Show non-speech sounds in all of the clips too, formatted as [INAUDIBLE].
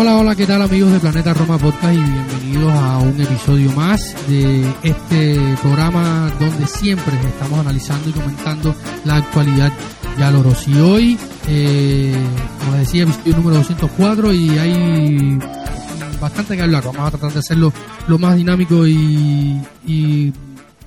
Hola, hola, ¿qué tal amigos de Planeta Roma Podcast y bienvenidos a un episodio más de este programa donde siempre estamos analizando y comentando la actualidad ya Loros. Y hoy, eh, como les decía, episodio número 204 y hay bastante que hablar. Vamos a tratar de hacerlo lo más dinámico y, y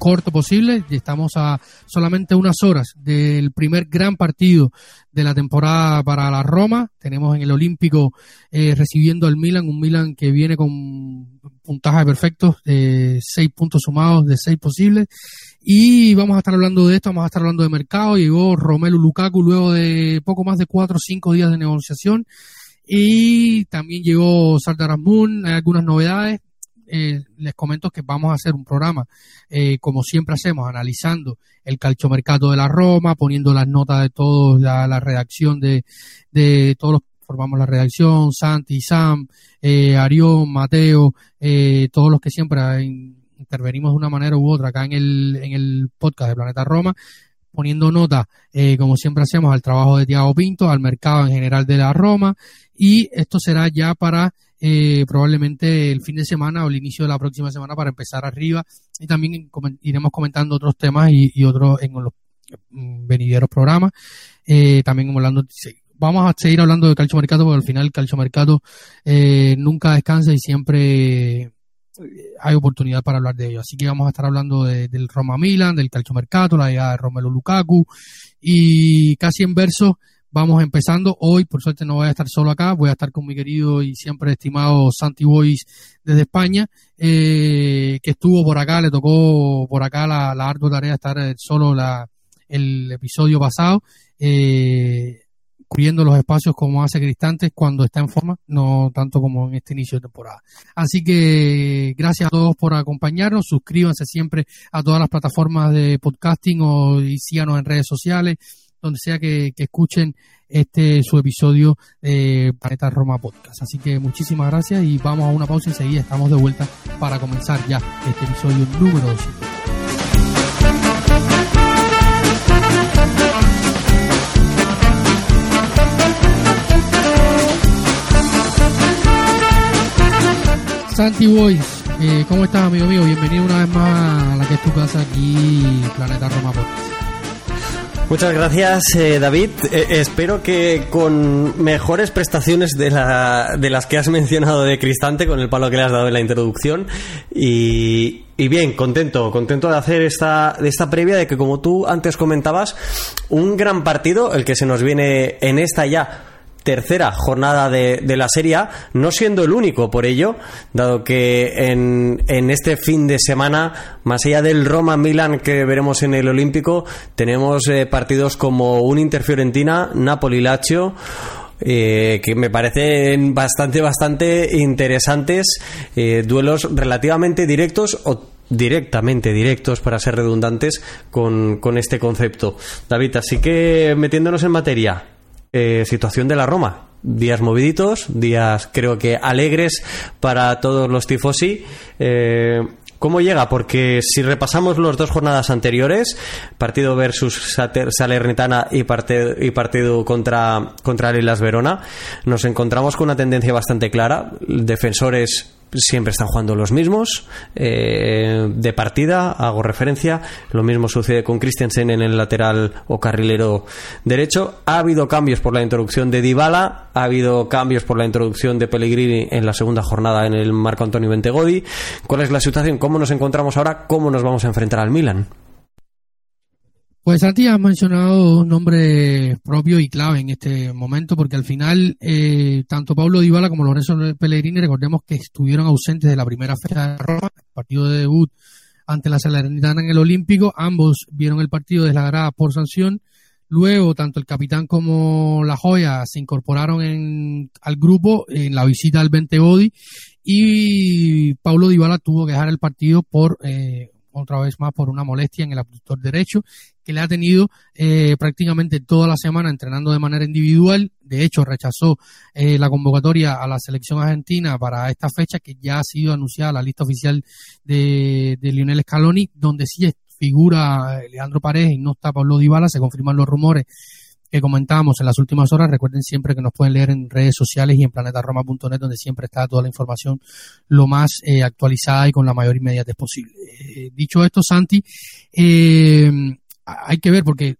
corto posible. Estamos a solamente unas horas del primer gran partido de la temporada para la Roma. Tenemos en el Olímpico eh, recibiendo al Milan, un Milan que viene con puntaje perfecto, eh, seis puntos sumados de seis posibles. Y vamos a estar hablando de esto, vamos a estar hablando de mercado. Llegó Romelu Lukaku luego de poco más de cuatro o cinco días de negociación. Y también llegó Sardar Moon, hay algunas novedades. Eh, les comento que vamos a hacer un programa, eh, como siempre hacemos, analizando el calchomercato de la Roma, poniendo las notas de todos, la, redacción de, de todos los que formamos la redacción, Santi, Sam, eh, Arión, Mateo, eh, todos los que siempre intervenimos de una manera u otra acá en el, en el podcast de Planeta Roma poniendo nota, eh, como siempre hacemos, al trabajo de Tiago Pinto, al mercado en general de la Roma, y esto será ya para eh, probablemente el fin de semana o el inicio de la próxima semana para empezar arriba y también iremos comentando otros temas y, otros en los mm, venideros programas. Eh, también hablando, vamos a seguir hablando de calcio mercado porque al final el calcio mercado eh, nunca descansa y siempre hay oportunidad para hablar de ello. Así que vamos a estar hablando del Roma Milan, del calcio mercado, la idea de Romelu Lukaku y casi en verso Vamos empezando. Hoy, por suerte, no voy a estar solo acá. Voy a estar con mi querido y siempre estimado Santi Boys desde España, eh, que estuvo por acá. Le tocó por acá la, la ardua tarea de estar eh, solo el episodio pasado, eh, cubriendo los espacios como hace Cristantes cuando está en forma, no tanto como en este inicio de temporada. Así que gracias a todos por acompañarnos. Suscríbanse siempre a todas las plataformas de podcasting o síganos en redes sociales donde sea que, escuchen este su episodio de Planeta Roma Podcast. Así que muchísimas gracias y vamos a una pausa enseguida estamos de vuelta para comenzar ya este episodio número 2. Santi Boys, eh, ¿cómo estás amigo mío? Bienvenido una vez más a la que es tu casa aquí, Planeta Roma Podcast. Muchas gracias, eh, David. Eh, espero que con mejores prestaciones de, la, de las que has mencionado de Cristante, con el palo que le has dado en la introducción. Y, y bien, contento, contento de hacer esta, de esta previa de que, como tú antes comentabas, un gran partido, el que se nos viene en esta ya tercera jornada de, la Serie no siendo el único por ello, dado que en, en este fin de semana, más allá del Roma-Milan que veremos en el Olímpico, tenemos eh, partidos como un Inter-Fiorentina, Napoli-Lazio, eh, que me parecen bastante, bastante interesantes, eh, duelos relativamente directos o directamente directos para ser redundantes con, con este concepto. David, así que metiéndonos en materia, eh, situación de la Roma. Días moviditos, días creo que alegres para todos los tifosi. Eh, ¿Cómo llega? Porque si repasamos las dos jornadas anteriores, partido versus Salernitana y, partido contra, contra Lilas Verona, nos encontramos con una tendencia bastante clara. Defensores siempre están jugando los mismos eh, de partida hago referencia lo mismo sucede con Christensen en el lateral o carrilero derecho ha habido cambios por la introducción de Dybala ha habido cambios por la introducción de Pellegrini en la segunda jornada en el Marco Antonio Bentegodi ¿cuál es la situación? ¿cómo nos encontramos ahora? ¿cómo nos vamos a enfrentar al Milan? Pues Santi ha mencionado un nombre propio y clave en este momento, porque al final eh, tanto Pablo Dybala como Lorenzo Pellegrini, recordemos que estuvieron ausentes de la primera fecha de Roma, partido de debut ante la Salernitana en el Olímpico, ambos vieron el partido de la por sanción, Luego, tanto el capitán como la joya se incorporaron en, al grupo en la visita al 20 Body y Paulo Dybala tuvo que dejar el partido por eh, otra vez más por una molestia en el abductor derecho que le ha tenido eh, prácticamente toda la semana entrenando de manera individual. De hecho, rechazó eh, la convocatoria a la selección argentina para esta fecha que ya ha sido anunciada la lista oficial de, de Lionel Scaloni, donde sí figura Leandro Paredes y no está Pablo Dybala. Se confirman los rumores que comentábamos en las últimas horas. Recuerden siempre que nos pueden leer en redes sociales y en planetaroma.net, donde siempre está toda la información lo más eh, actualizada y con la mayor inmediatez posible. Eh, dicho esto, Santi, eh, hay que ver porque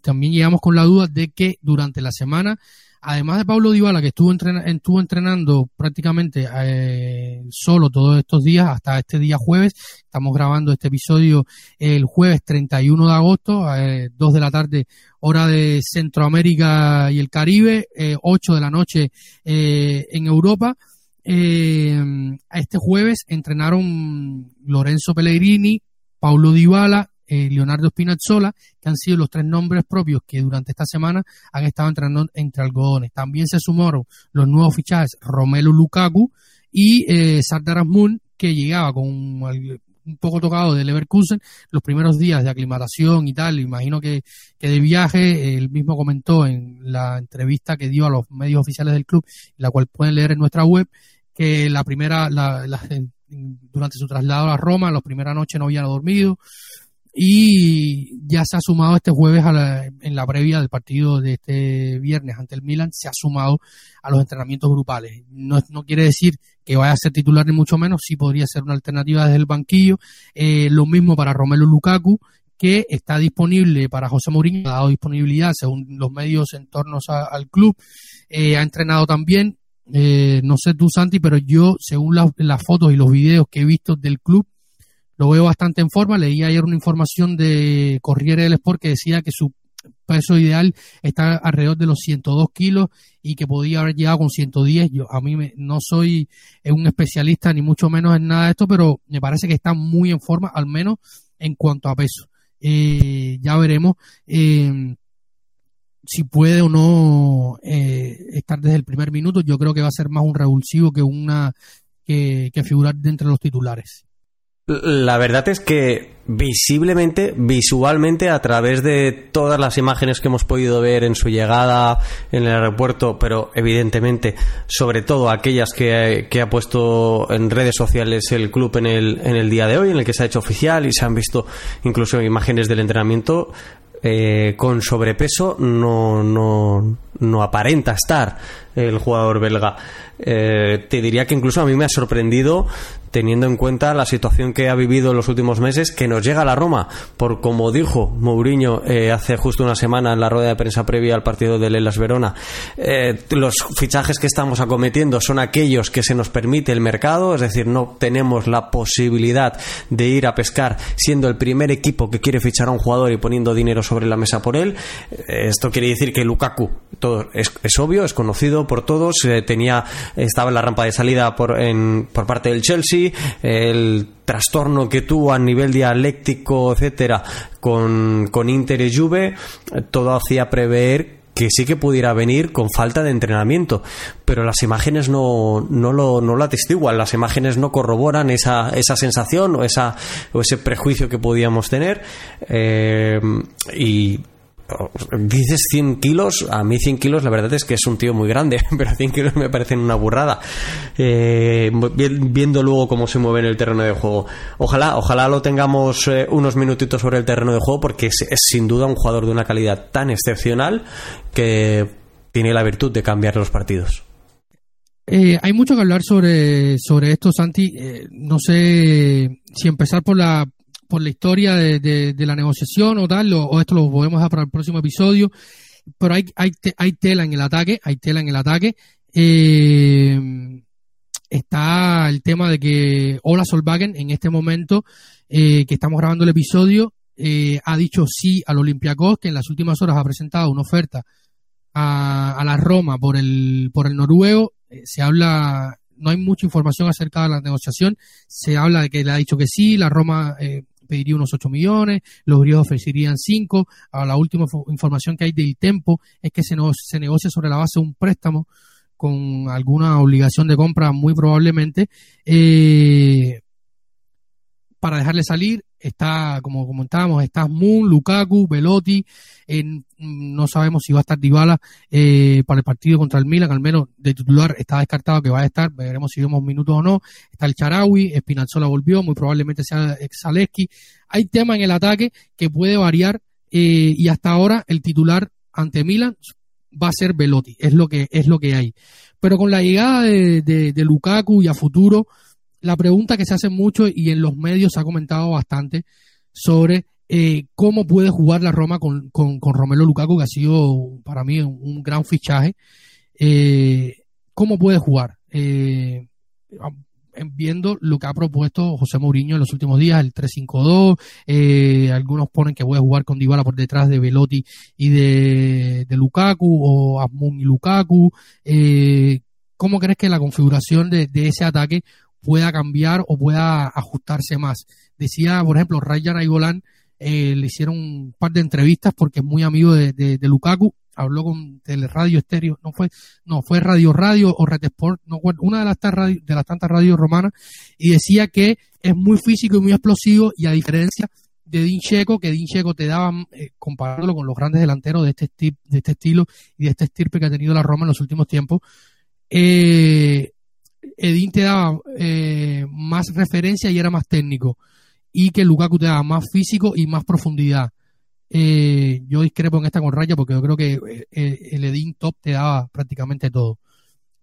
también llegamos con la duda de que durante la semana además de Pablo Dybala, que estuvo, estuvo entrenando prácticamente eh, solo todos estos días, hasta este día jueves, estamos grabando este episodio el jueves 31 de agosto, eh, 2 de la tarde, hora de Centroamérica y el Caribe, eh, 8 de la noche eh, en Europa. Eh, este jueves entrenaron Lorenzo Pellegrini, Paulo Dybala, eh, Leonardo Spinazzola, que han sido los tres nombres propios que durante esta semana han estado entrenando entre algodones. También se sumaron los nuevos fichajes Romelu Lukaku y eh, Sardar que llegaba con un, poco tocado de Leverkusen los primeros días de aclimatación y tal. Imagino que, que de viaje, él mismo comentó en la entrevista que dio a los medios oficiales del club, la cual pueden leer en nuestra web, que la primera, la, durante su traslado a Roma, la primera noche no había dormido, y ya se ha sumado este jueves en la previa del partido de este viernes ante el Milan, se ha sumado a los entrenamientos grupales. No, no quiere decir que vaya a ser titular ni mucho menos, sí podría ser una alternativa desde el banquillo. Eh, lo mismo para Romelu Lukaku, que está disponible para José Mourinho, ha dado disponibilidad según los medios en torno al club. Eh, ha entrenado también, eh, no sé tú Santi, pero yo, según las fotos y los videos que he visto del club, lo veo bastante en forma. Leí ayer una información de Corriere del Sport que decía que su peso ideal está alrededor de los 102 kilos y que podía haber llegado con 110. Yo a mí no soy un especialista ni mucho menos en nada de esto, pero me parece que está muy en forma, al menos en cuanto a peso. Eh, ya veremos eh, si puede o no eh, estar desde el primer minuto. Yo creo que va a ser más un revulsivo que una que, que figurar de los titulares. La verdad es que visiblemente, visualmente, a través de todas las imágenes que hemos podido ver en su llegada en el aeropuerto, pero evidentemente, sobre todo aquellas que, ha puesto en redes sociales el club en el, en el día de hoy, en el que se ha hecho oficial y se han visto incluso imágenes del entrenamiento, eh, con sobrepeso no, no, no aparenta estar el jugador belga. Eh, te diría que incluso a mí me ha sorprendido teniendo en cuenta la situación que ha vivido en los últimos meses, que nos llega a la Roma, por como dijo Mourinho eh, hace justo una semana en la rueda de prensa previa al partido de Lelas Verona, eh, los fichajes que estamos acometiendo son aquellos que se nos permite el mercado, es decir, no tenemos la posibilidad de ir a pescar siendo el primer equipo que quiere fichar a un jugador y poniendo dinero sobre la mesa por él. esto quiere decir que Lukaku, todo es, es obvio, es conocido por todos, tenía estaba en la rampa de salida por, por parte del Chelsea, el trastorno que tuvo a nivel dialéctico, etcétera, con, con Inter y Juve, todo hacía prever que sí que pudiera venir con falta de entrenamiento, pero las imágenes no, no, lo, no atestiguan, las imágenes no corroboran esa, esa sensación o, esa, o ese prejuicio que podíamos tener. Eh, y dices 100 kilos, a mí 100 kilos la verdad es que es un tío muy grande, [LAUGHS] pero 100 kilos me parecen una burrada. Eh, viendo luego cómo se mueve en el terreno de juego. Ojalá, ojalá lo tengamos eh, unos minutitos sobre el terreno de juego porque es, sin duda un jugador de una calidad tan excepcional que tiene la virtud de cambiar los partidos. Eh, hay mucho que hablar sobre, sobre esto, Santi. no sé si empezar por la, por la historia de, la negociación o tal, o, esto lo podemos dejar para el próximo episodio, pero hay, hay, hay tela en el ataque, hay tela en el ataque. Eh, está el tema de que Ola Solvagen en este momento eh, que estamos grabando el episodio eh, ha dicho sí al Olympiacos que en las últimas horas ha presentado una oferta a, a la Roma por el por el noruego. Se habla no hay mucha información acerca de la negociación. Se habla de que le ha dicho que sí la Roma pediría unos 8 millones, los griegos ofrecerían 5. A la última información que hay del Tempo es que se, se negocia sobre la base de un préstamo con alguna obligación de compra muy probablemente. Eh, para dejarle salir está, como comentábamos, está Moon, Lukaku, Velotti, no sabemos si va a estar Dybala eh, para el partido contra el Milan, al menos de titular está descartado que va a estar, veremos si vemos minutos o no, está el Charawi, Spinazzola volvió, muy probablemente sea Zaleski, hay tema en el ataque que puede variar eh, y hasta ahora el titular ante Milan va a ser Velotti, es lo que, es lo que hay. Pero con la llegada de Lukaku y a futuro, la pregunta que se hace mucho y en los medios se ha comentado bastante sobre eh, cómo puede jugar la Roma con, con, Romelo Lukaku, que ha sido para mí un, gran fichaje. Eh, ¿Cómo puede jugar? Eh, viendo lo que ha propuesto José Mourinho en los últimos días, el 3-5-2, algunos ponen que puede jugar con Dybala por detrás de Velotti y de, Lukaku, o Asmun y Lukaku. ¿Cómo crees que la configuración de, de ese ataque pueda cambiar o pueda ajustarse más. Decía, por ejemplo, Ryan Aigolán eh, le hicieron un par de entrevistas porque es muy amigo de, Lukaku, habló con Teleradio Estéreo, no fue, no, fue Radio Radio o Red Sport, no, una de las, de las tantas radios romanas, y decía que es muy físico y muy explosivo, y a diferencia de Din Checo, que Din Checo te daba, eh, comparándolo con los grandes delanteros de este, de este estilo y de este estirpe que ha tenido la Roma en los últimos tiempos, eh, Edín te daba eh, más referencia y era más técnico. Y que Lukaku te daba más físico y más profundidad. Eh, yo discrepo en esta con Raya porque yo creo que eh, el Edín top te daba prácticamente todo.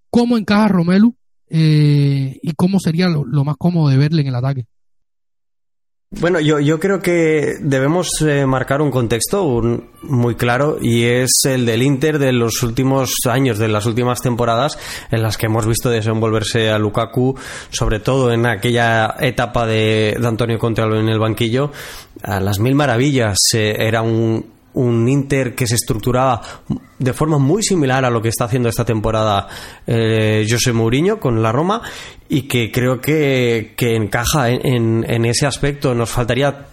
¿Cómo encaja Romelu? ¿Y cómo sería lo más cómodo de verle en el ataque? Bueno, yo, yo creo que debemos eh, marcar un contexto muy claro y es el del Inter de los últimos años, de las últimas temporadas en las que hemos visto desenvolverse a Lukaku, sobre todo en aquella etapa de, Antonio Conte en el banquillo, a las mil maravillas. Eh, era un, un Inter que se estructuraba de forma muy similar a lo que está haciendo esta temporada eh, José Mourinho con la Roma y que creo que, encaja en, en, ese aspecto. Nos faltaría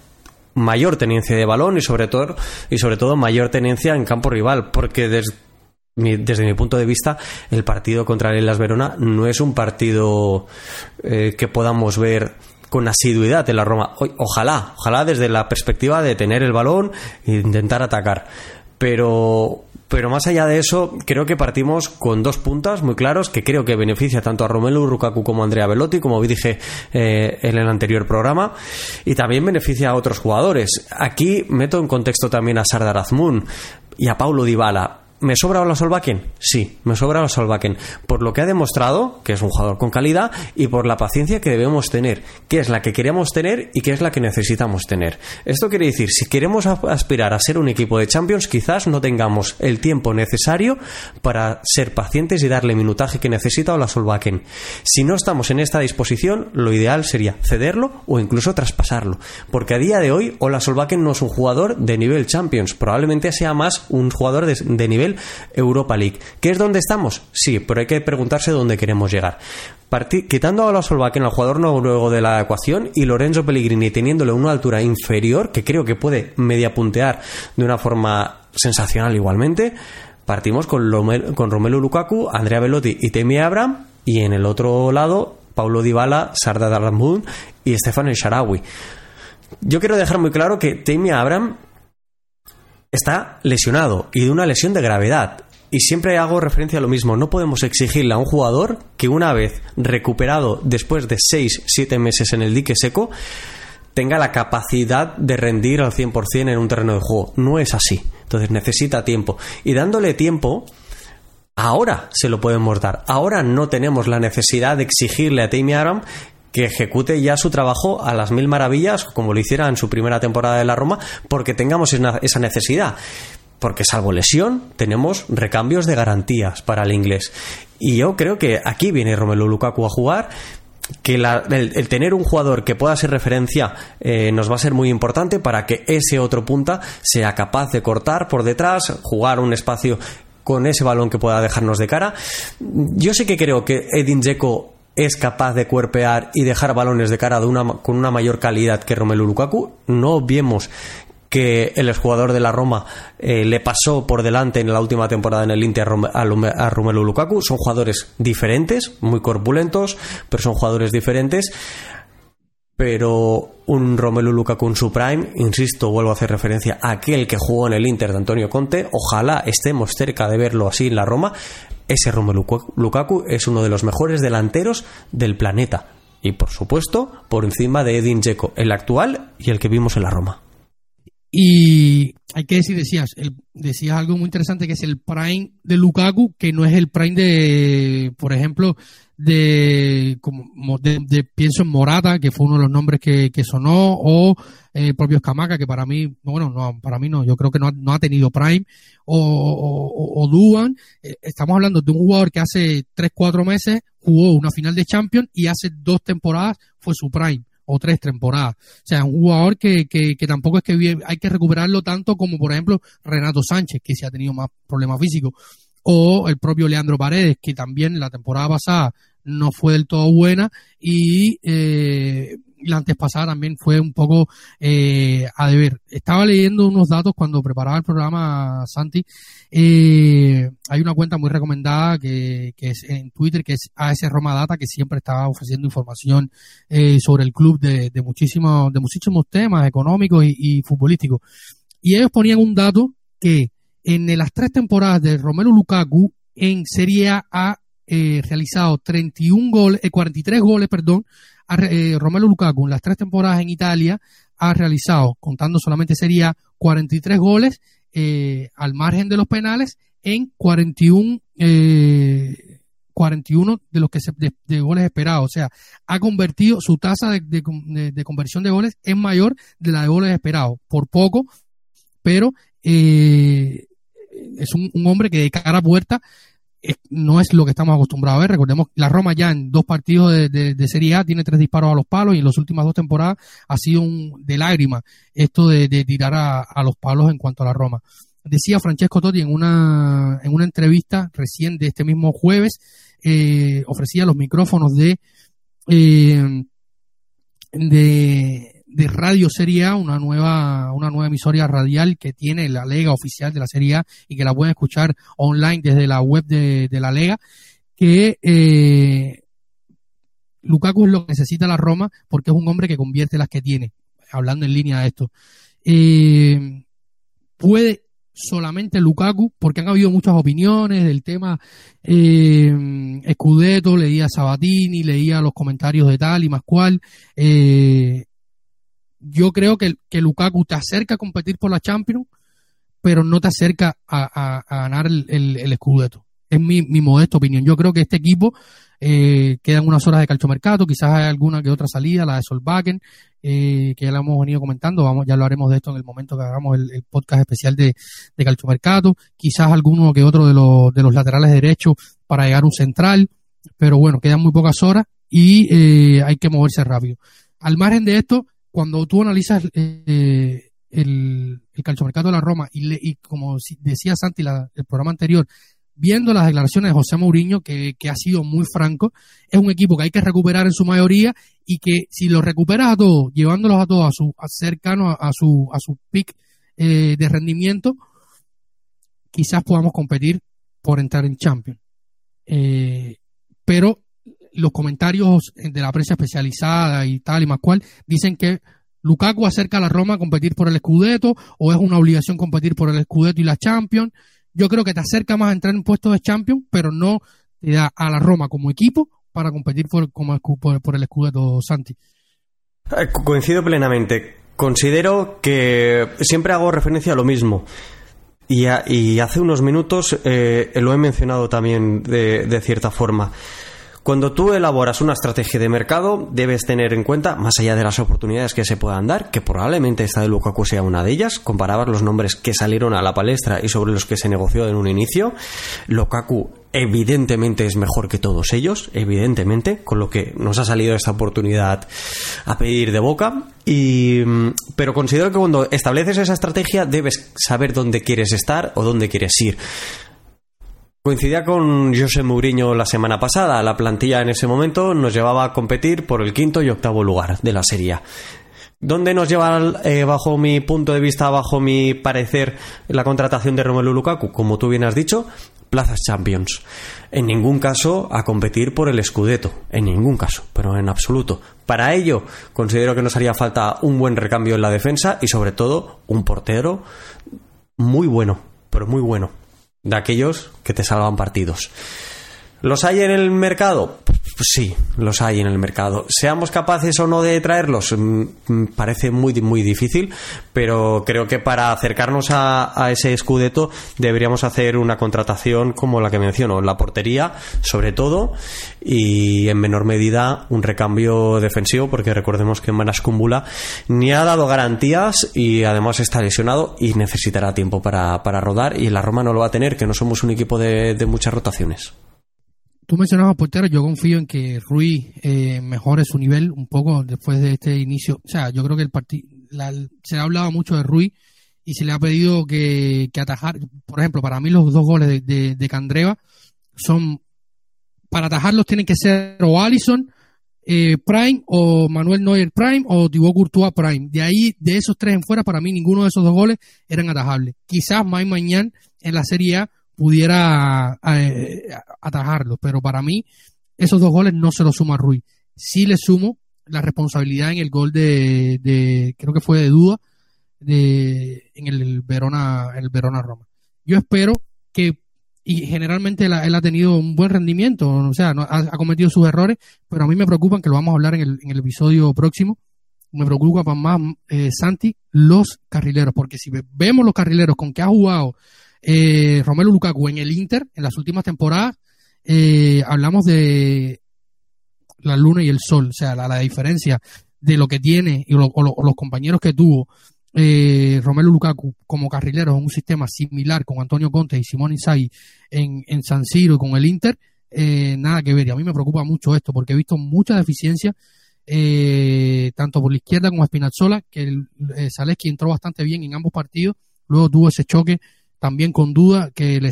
mayor tenencia de balón y sobre todo y sobre todo mayor tenencia en campo rival porque desde desde mi punto de vista, el partido contra el Las Verona no es un partido eh, que podamos ver con asiduidad en la Roma. Ojalá, ojalá desde la perspectiva de tener el balón e intentar atacar. Pero, pero más allá de eso, creo que partimos con dos puntas muy claros que creo que beneficia tanto a Romelu Rukaku como a Andrea Velotti, como dije eh, en el anterior programa, y también beneficia a otros jugadores. Aquí meto en contexto también a Sardar Azmoun y a Paulo Dybala ¿Me sobra Ola Solbakken? Sí, me sobra Ola Solbakken. Por lo que ha demostrado, que es un jugador con calidad, y por la paciencia que debemos tener, que es la que queremos tener y que es la que necesitamos tener. Esto quiere decir, si queremos aspirar a ser un equipo de Champions, quizás no tengamos el tiempo necesario para ser pacientes y darle minutaje que necesita Ola Solbakken. Si no estamos en esta disposición, lo ideal sería cederlo o incluso traspasarlo. Porque a día de hoy, Ola Solbakken no es un jugador de nivel Champions, probablemente sea más un jugador de nivel Europa League. ¿Qué es donde estamos? Sí, pero hay que preguntarse dónde queremos llegar. quitando a la Solbakken al jugador noruego de la ecuación y Lorenzo Pellegrini teniéndole una altura inferior, que creo que puede media puntear de una forma sensacional igualmente, partimos con, con Romelu Lukaku, Andrea Velotti y Temi Abraham, y en el otro lado, Paulo Dybala, Sardar Darmoun y Stefan El Sharawi. Yo quiero dejar muy claro que Temi Abraham está lesionado y de una lesión de gravedad. Y siempre hago referencia a lo mismo, no podemos exigirle a un jugador que una vez recuperado después de 6-7 meses en el dique seco, tenga la capacidad de rendir al 100% en un terreno de juego. No es así. Entonces necesita tiempo. Y dándole tiempo, ahora se lo podemos dar. Ahora no tenemos la necesidad de exigirle a Tammy Aram que ejecute ya su trabajo a las mil maravillas, como lo hiciera en su primera temporada de la Roma, porque tengamos esa necesidad. Porque salvo lesión, tenemos recambios de garantías para el inglés. Y yo creo que aquí viene Romelu Lukaku a jugar que el, tener un jugador que pueda ser referencia eh, nos va a ser muy importante para que ese otro punta sea capaz de cortar por detrás, jugar un espacio con ese balón que pueda dejarnos de cara. Yo sé que creo que Edin Dzeko es capaz de cuerpear y dejar balones de cara de una, con una mayor calidad que Romelu Lukaku. No viemos que el exjugador de la Roma eh, le pasó por delante en la última temporada en el Inter a Romelu Lukaku. Son jugadores diferentes, muy corpulentos, pero son jugadores diferentes. Pero un Romelu Lukaku en su prime, insisto, vuelvo a hacer referencia a aquel que jugó en el Inter de Antonio Conte. Ojalá estemos cerca de verlo así en la Roma. Ese Romelu Lukaku es uno de los mejores delanteros del planeta. Y por supuesto, por encima de Edin Dzeko, el actual y el que vimos en la Roma. Y hay que decir, decías, decías algo muy interesante que es el prime de Lukaku, que no es el prime de, por ejemplo, de, como, de, pienso en Morata, que fue uno de los nombres que, sonó, o eh, propio Escamaca, que para mí, bueno, no, para mí no, yo creo que no ha, no ha tenido prime, o, o, o Duan. Eh, estamos hablando de un jugador que hace 3, 4 meses jugó una final de Champions y hace dos temporadas fue su prime o tres temporadas. O sea, un jugador que, que, que tampoco es que hay que recuperarlo tanto como, por ejemplo, Renato Sánchez, que se ha tenido más problemas físicos, o el propio Leandro Paredes, que también la temporada pasada no fue del todo buena y eh, la antes pasada también fue un poco eh, a deber. Estaba leyendo unos datos cuando preparaba el programa Santi. Eh, hay una cuenta muy recomendada que, que, es en Twitter, que es AS Roma Data, que siempre está ofreciendo información eh, sobre el club de, de, muchísimos, de muchísimos temas económicos y, futbolísticos. Y ellos ponían un dato que en las tres temporadas de Romero Lukaku en Serie A ha eh, realizado 31 goles, 43 goles, perdón, eh, Romelu Lukaku en las tres temporadas en Italia ha realizado, contando solamente sería 43 goles eh, al margen de los penales en 41 eh, 41 de los que se, de, goles esperados. O sea, ha convertido su tasa de, de, conversión de goles es mayor de la de goles esperados. Por poco, pero eh, es un, un, hombre que de cara a puerta no es lo que estamos acostumbrados a ver. Recordemos la Roma ya en dos partidos de, Serie A tiene tres disparos a los palos y en las últimas dos temporadas ha sido un de lágrima esto de, tirar a, los palos en cuanto a la Roma. Decía Francesco Totti en una, en una entrevista recién de este mismo jueves, eh, ofrecía los micrófonos de, eh, de de Radio Serie A, una nueva, una nueva emisora radial que tiene la Lega oficial de la Serie A y que la pueden escuchar online desde la web de, la Lega, que eh, Lukaku es lo que necesita la Roma porque es un hombre que convierte las que tiene, hablando en línea de esto. Eh, puede solamente Lukaku, porque han habido muchas opiniones del tema eh, Scudetto, leía Sabatini, leía los comentarios de tal y más cual. Eh, yo creo que, que Lukaku te acerca a competir por la Champions, pero no te acerca a, ganar el, el, Scudetto. Es mi, mi modesta opinión. Yo creo que este equipo eh, quedan unas horas de calchomercato, quizás hay alguna que otra salida, la de Solbakken, eh, que ya la hemos venido comentando, vamos, ya lo haremos de esto en el momento que hagamos el, podcast especial de, de calchomercato, quizás alguno que otro de los, de los laterales derechos para llegar a un central, pero bueno, quedan muy pocas horas y eh, hay que moverse rápido. Al margen de esto, cuando tú analizas eh, el, el calchomercato de la Roma y, y como decía Santi la, el programa anterior, viendo las declaraciones de José Mourinho, que, ha sido muy franco, es un equipo que hay que recuperar en su mayoría y que si lo recuperas a todos, llevándolos a todos a su a cercano a, su a su pick eh, de rendimiento, quizás podamos competir por entrar en Champions. Eh, pero los comentarios de la prensa especializada y tal y más cual dicen que Lukaku acerca a la Roma a competir por el Scudetto o es una obligación competir por el Scudetto y la Champions. Yo creo que te acerca más a entrar en puestos de Champions, pero no te da a la Roma como equipo para competir por, como, por, el Scudetto Santi. Eh, coincido plenamente. Considero que siempre hago referencia a lo mismo. Y, hace unos minutos eh, lo he mencionado también de cierta forma. Cuando tú elaboras una estrategia de mercado, debes tener en cuenta, más allá de las oportunidades que se puedan dar, que probablemente esta de Lukaku sea una de ellas, comparabas los nombres que salieron a la palestra y sobre los que se negoció en un inicio. Lukaku evidentemente es mejor que todos ellos, evidentemente, con lo que nos ha salido esta oportunidad a pedir de boca. Y, pero considero que cuando estableces esa estrategia debes saber dónde quieres estar o dónde quieres ir. Coincidía con José Mourinho la semana pasada. La plantilla en ese momento nos llevaba a competir por el quinto y octavo lugar de la serie. ¿Dónde nos lleva, eh, bajo mi punto de vista, bajo mi parecer, la contratación de Romelu Lukaku? Como tú bien has dicho, plazas Champions. En ningún caso a competir por el Scudetto. En ningún caso, pero en absoluto. Para ello, considero que nos haría falta un buen recambio en la defensa y, sobre todo, un portero muy bueno, pero muy bueno de aquellos que te salvan partidos. ¿Los hay en el mercado? Pues sí, los hay en el mercado. Seamos capaces o no de traerlos, mm, mm, parece muy, muy difícil, pero creo que para acercarnos a, ese escudeto deberíamos hacer una contratación como la que menciono, la portería, sobre todo, y en menor medida un recambio defensivo, porque recordemos que Manascumbula ni ha dado garantías y además está lesionado y necesitará tiempo para, rodar, y la Roma no lo va a tener, que no somos un equipo de muchas rotaciones. Tú mencionabas portero, yo confío en que Rui eh, mejore su nivel un poco después de este inicio. O sea, yo creo que el partido se ha hablado mucho de Rui y se le ha pedido que, atajar. Por ejemplo, para mí los dos goles de, de, Candreva son para atajarlos tienen que ser o Allison eh, Prime o Manuel Neuer Prime o Thibaut Courtois Prime. De ahí, de esos tres en fuera, para mí ninguno de esos dos goles eran atajables. Quizás Mike Mañán en la Serie A pudiera eh, atajarlo. Pero para mí, esos dos goles no se los suma Rui. Sí le sumo la responsabilidad en el gol de, creo que fue de Duda, de, en el Verona, el Verona Roma. Yo espero que, y generalmente él ha tenido un buen rendimiento, o sea, ha, cometido sus errores, pero a mí me preocupan, que lo vamos a hablar en el, en el episodio próximo, me preocupa más eh, Santi los carrileros, porque si vemos los carrileros con que ha jugado eh, Romelu Lukaku en el Inter, en las últimas temporadas, eh, hablamos de la luna y el sol, o sea, la, diferencia de lo que tiene y o, los compañeros que tuvo eh, Romelu Lukaku como carrilero en un sistema similar con Antonio Conte y Simón Inzaghi en, en San Siro y con el Inter, eh, nada que ver. Y a mí me preocupa mucho esto porque he visto mucha deficiencia eh, tanto por la izquierda como Spinazzola, que el, eh, Zaleski entró bastante bien en ambos partidos, luego tuvo ese choque también con duda, que le,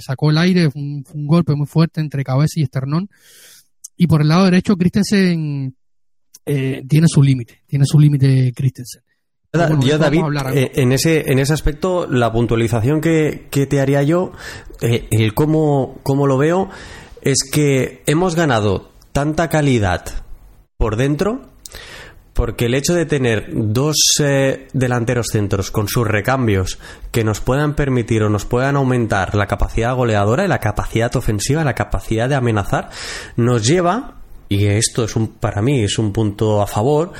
sacó el aire, un, un, golpe muy fuerte entre cabeza y esternón. Y por el lado derecho, Christensen eh, tiene su límite, tiene su límite Christensen. yo, David, eh, en, ese, en ese aspecto, la puntualización que, te haría yo, eh, el cómo, cómo lo veo, es que hemos ganado tanta calidad por dentro porque el hecho de tener dos eh, delanteros centros con sus recambios que nos puedan permitir o nos puedan aumentar la capacidad goleadora y la capacidad ofensiva, la capacidad de amenazar, nos lleva, y esto es un, para mí es un punto a favor,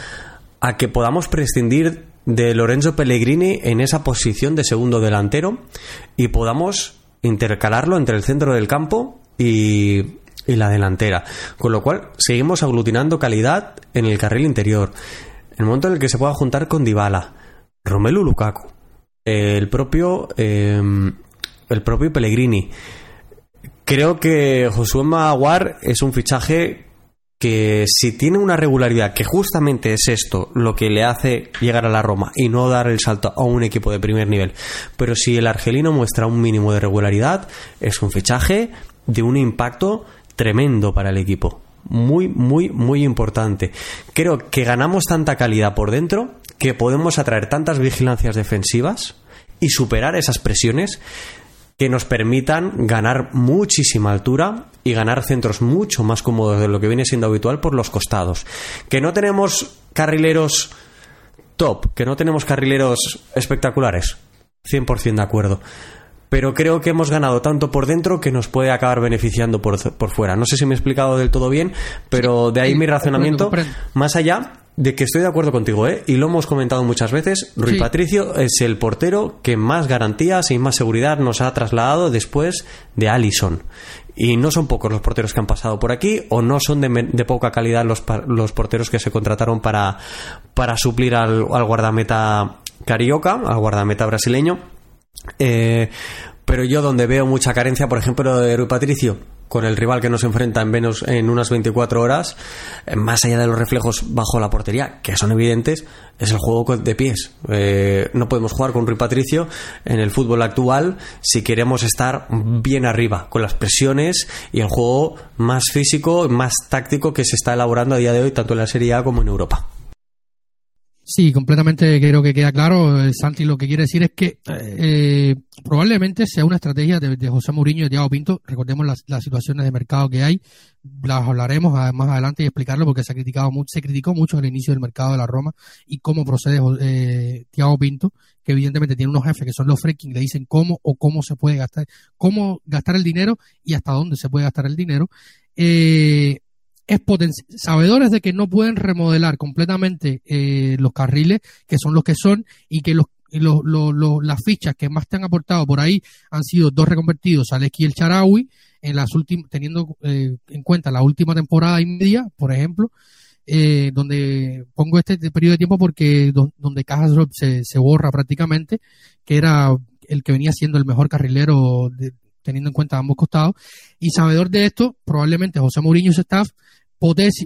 a que podamos prescindir de Lorenzo Pellegrini en esa posición de segundo delantero y podamos intercalarlo entre el centro del campo y y la delantera. Con lo cual, seguimos aglutinando calidad en el carril interior. El momento en el que se pueda juntar con Dybala, Romelu Lukaku, el propio, em, el propio Pellegrini. Creo que Josué Maguar es un fichaje que si tiene una regularidad, que justamente es esto lo que le hace llegar a la Roma y no dar el salto a un equipo de primer nivel, pero si el argelino muestra un mínimo de regularidad, es un fichaje de un impacto tremendo para el equipo. Muy, muy, muy importante. Creo que ganamos tanta calidad por dentro que podemos atraer tantas vigilancias defensivas y superar esas presiones que nos permitan ganar muchísima altura y ganar centros mucho más cómodos de lo que viene siendo habitual por los costados. Que no tenemos carrileros top, que no tenemos carrileros espectaculares. 100% de acuerdo pero creo que hemos ganado tanto por dentro que nos puede acabar beneficiando por, por fuera. No sé si me he explicado del todo bien, pero de ahí mi razonamiento, más allá de que estoy de acuerdo contigo, ¿eh? y lo hemos comentado muchas veces, Rui Patricio es el portero que más garantías y más seguridad nos ha trasladado después de Allison. Y no son pocos los porteros que han pasado por aquí, o no son de, poca calidad los, los porteros que se contrataron para, para suplir al, al guardameta carioca, al guardameta brasileño. Eh, pero yo donde veo mucha carencia, por ejemplo, de Rui Patricio, con el rival que nos enfrenta en menos en unas 24 horas, eh, más allá de los reflejos bajo la portería, que son evidentes, es el juego de pies. Eh, no podemos jugar con Rui Patricio en el fútbol actual si queremos estar bien arriba, con las presiones y el juego más físico, más táctico que se está elaborando a día de hoy, tanto en la Serie A como en Europa. Sí, completamente creo que queda claro. Eh, Santi lo que quiere decir es que eh, probablemente sea una estrategia de, José Mourinho y de Thiago Pinto. Recordemos las, situaciones de mercado que hay. Las hablaremos más adelante y explicarlo porque se ha criticado mucho, se criticó mucho en el inicio del mercado de la Roma y cómo procede eh, Thiago Pinto, que evidentemente tiene unos jefes que son los freaking, le dicen cómo o cómo se puede gastar, cómo gastar el dinero y hasta dónde se puede gastar el dinero. Eh, es sabedores de que no pueden remodelar completamente eh, los carriles, que son los que son, y que los, las fichas que más te han aportado por ahí han sido dos reconvertidos, Alex y el Charawi, en las teniendo eh, en cuenta la última temporada y media, por ejemplo, eh, donde pongo este periodo de tiempo porque donde Cajas se, se borra prácticamente, que era el que venía siendo el mejor carrilero teniendo en cuenta ambos costados. Y sabedor de esto, probablemente José Mourinho y su staff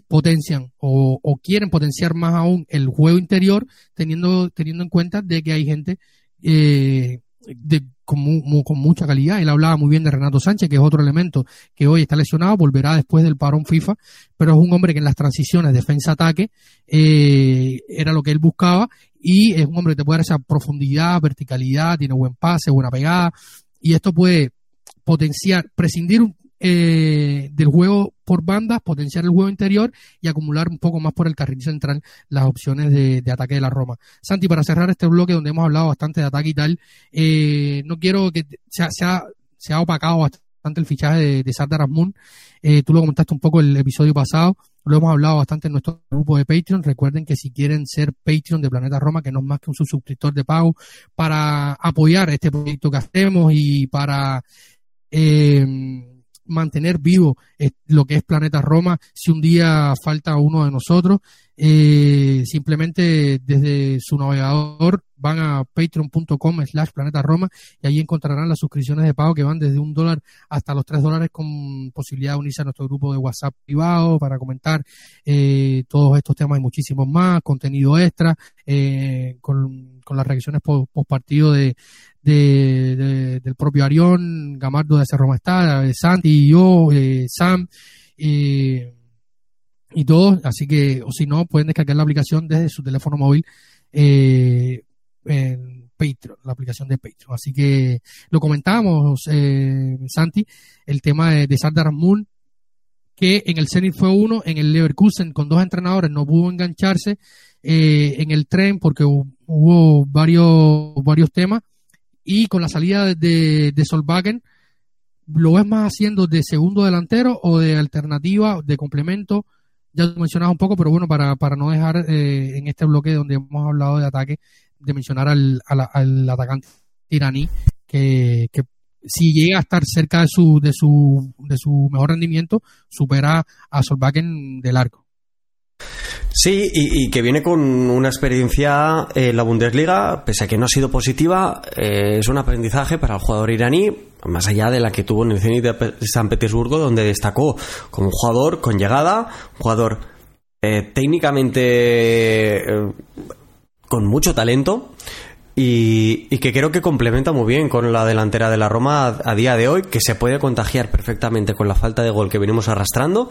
potencian o, quieren potenciar más aún el juego interior, teniendo, teniendo en cuenta de que hay gente eh, de, con, con, mucha calidad. Él hablaba muy bien de Renato Sánchez, que es otro elemento que hoy está lesionado, volverá después del parón FIFA, pero es un hombre que en las transiciones defensa-ataque eh, era lo que él buscaba y es un hombre que te puede dar esa profundidad, verticalidad, tiene buen pase, buena pegada y esto puede potenciar, prescindir eh, del juego por bandas, potenciar el juego interior y acumular un poco más por el carril central las opciones de, ataque de la Roma. Santi, para cerrar este bloque donde hemos hablado bastante de ataque y tal, eh, no quiero que se ha, opacado bastante el fichaje de, de Sardar. Eh, tú lo comentaste un poco el episodio pasado, lo hemos hablado bastante en nuestro grupo de Patreon. Recuerden que si quieren ser Patreon de Planeta Roma, que no es más que un suscriptor de pago, para apoyar este proyecto que hacemos y para eh, mantener vivo eh, lo que es Planeta Roma si un día falta uno de nosotros. Eh, simplemente desde su navegador van a patreon.com slash planeta Roma y ahí encontrarán las suscripciones de pago que van desde un dólar hasta los tres dólares con posibilidad de unirse a nuestro grupo de WhatsApp privado para comentar eh, todos estos temas y muchísimos más, contenido extra, con, con las reacciones post, partido de, del propio Arión, Gamardo de Cerro está, Santi, yo, eh, Sam y todos. Así que, o si no, pueden descargar la aplicación desde su teléfono móvil eh, en Patreon, la aplicación de Patreon. Así que lo comentábamos, eh, Santi, el tema de, de Sardar Moon, que en el Zenit fue uno, en el Leverkusen con dos entrenadores no pudo engancharse en el tren porque hubo varios, varios temas y con la salida de, de Solvagen, ¿lo ves más haciendo de segundo delantero o de alternativa, de complemento? Ya lo mencionabas un poco, pero bueno, para, para no dejar eh, en este bloque donde hemos hablado de ataque, de mencionar al, al, atacante iraní, que, que si llega a estar cerca de su, de su, de su mejor rendimiento, supera a Solvagen del arco. Sí, y, que viene con una experiencia en la Bundesliga, pese a que no ha sido positiva, eh, es un aprendizaje para el jugador iraní, más allá de la que tuvo en el Zenit de San Petersburgo, donde destacó como un jugador con llegada, jugador eh, técnicamente eh, con mucho talento, y, que creo que complementa muy bien con la delantera de la Roma a, día de hoy, que se puede contagiar perfectamente con la falta de gol que venimos arrastrando,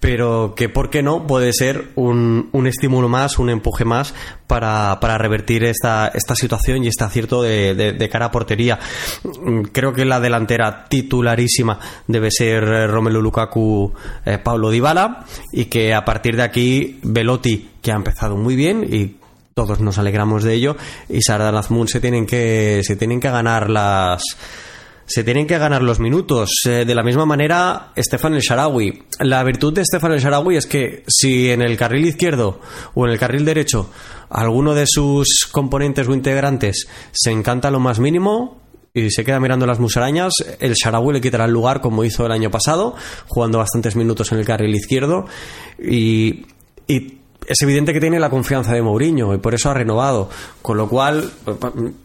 pero que, ¿por qué no?, puede ser un, un estímulo más, un empuje más para, para revertir esta, esta situación y este acierto de, de, cara a portería. Creo que la delantera titularísima debe ser Romelu Lukaku, eh, Pablo Dybala, y que a partir de aquí Velotti, que ha empezado muy bien y todos nos alegramos de ello y Sardar Azmoun se tienen que se tienen que ganar las se tienen que ganar los minutos. Eh, de la misma manera, Estefan El Sharawi. La virtud de Estefan El Sharawi es que si en el carril izquierdo o en el carril derecho alguno de sus componentes o integrantes se encanta lo más mínimo, y se queda mirando las musarañas, el Sharawi le quitará el lugar como hizo el año pasado, jugando bastantes minutos en el carril izquierdo y, y es evidente que tiene la confianza de Mourinho y por eso ha renovado. Con lo cual,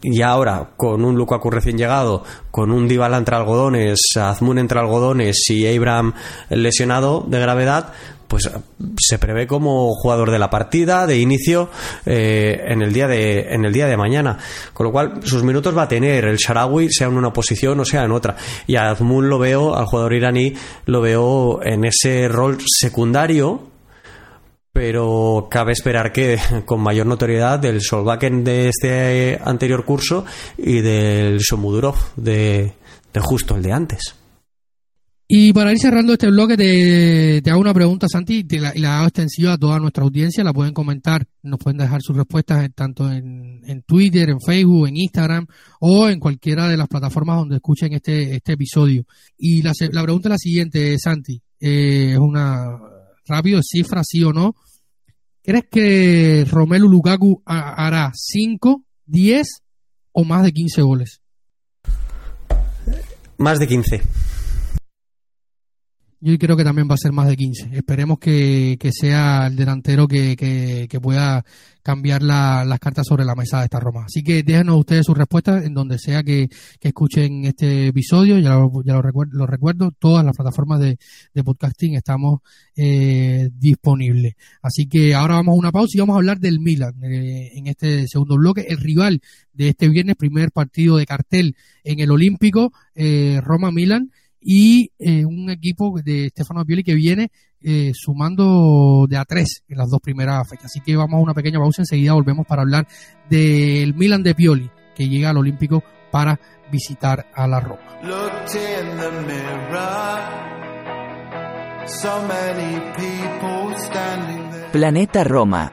y ahora, con un Lukaku recién llegado, con un Dybala entre algodones, Azmoun entre algodones y Abraham lesionado de gravedad, pues se prevé como jugador de la partida de inicio eh, en el día de en el día de mañana con lo cual sus minutos va a tener el Sharawi sea en una posición o sea en otra y a Azmoun lo veo al jugador iraní lo veo en ese rol secundario pero cabe esperar que [LAUGHS] con mayor notoriedad del Solbakken de este anterior curso y del Somudurov de, justo el de antes. Y para ir cerrando este bloque, te, hago una pregunta, Santi, y la, la, hago extensiva a toda nuestra audiencia. La pueden comentar, nos pueden dejar sus respuestas tanto en, en, Twitter, en Facebook, en Instagram o en cualquiera de las plataformas donde escuchen este, este episodio. Y la, la pregunta es la siguiente, Santi. Eh, es una rápido, cifra, sí o no. ¿Crees que Romelu Lukaku hará 5, 10 o más de 15 goles? Más de 15. Yo creo que también va a ser más de 15. Esperemos que, sea el delantero que, que, pueda cambiar las cartas sobre la mesa de esta Roma. Así que déjenos ustedes sus respuestas en donde sea que, escuchen este episodio. Ya, lo, ya lo, recuerdo, lo recuerdo, todas las plataformas de, podcasting estamos eh, disponibles. Así que ahora vamos a una pausa y vamos a hablar del Milan eh, en este segundo bloque. El rival de este viernes, primer partido de cartel en el Olímpico, eh, Roma-Milan y eh, un equipo de Stefano Pioli que viene eh, sumando de a tres en las dos primeras fechas. Así que vamos a una pequeña pausa, enseguida volvemos para hablar del Milan de Pioli que llega al Olímpico para visitar a la Roma. Planeta Roma.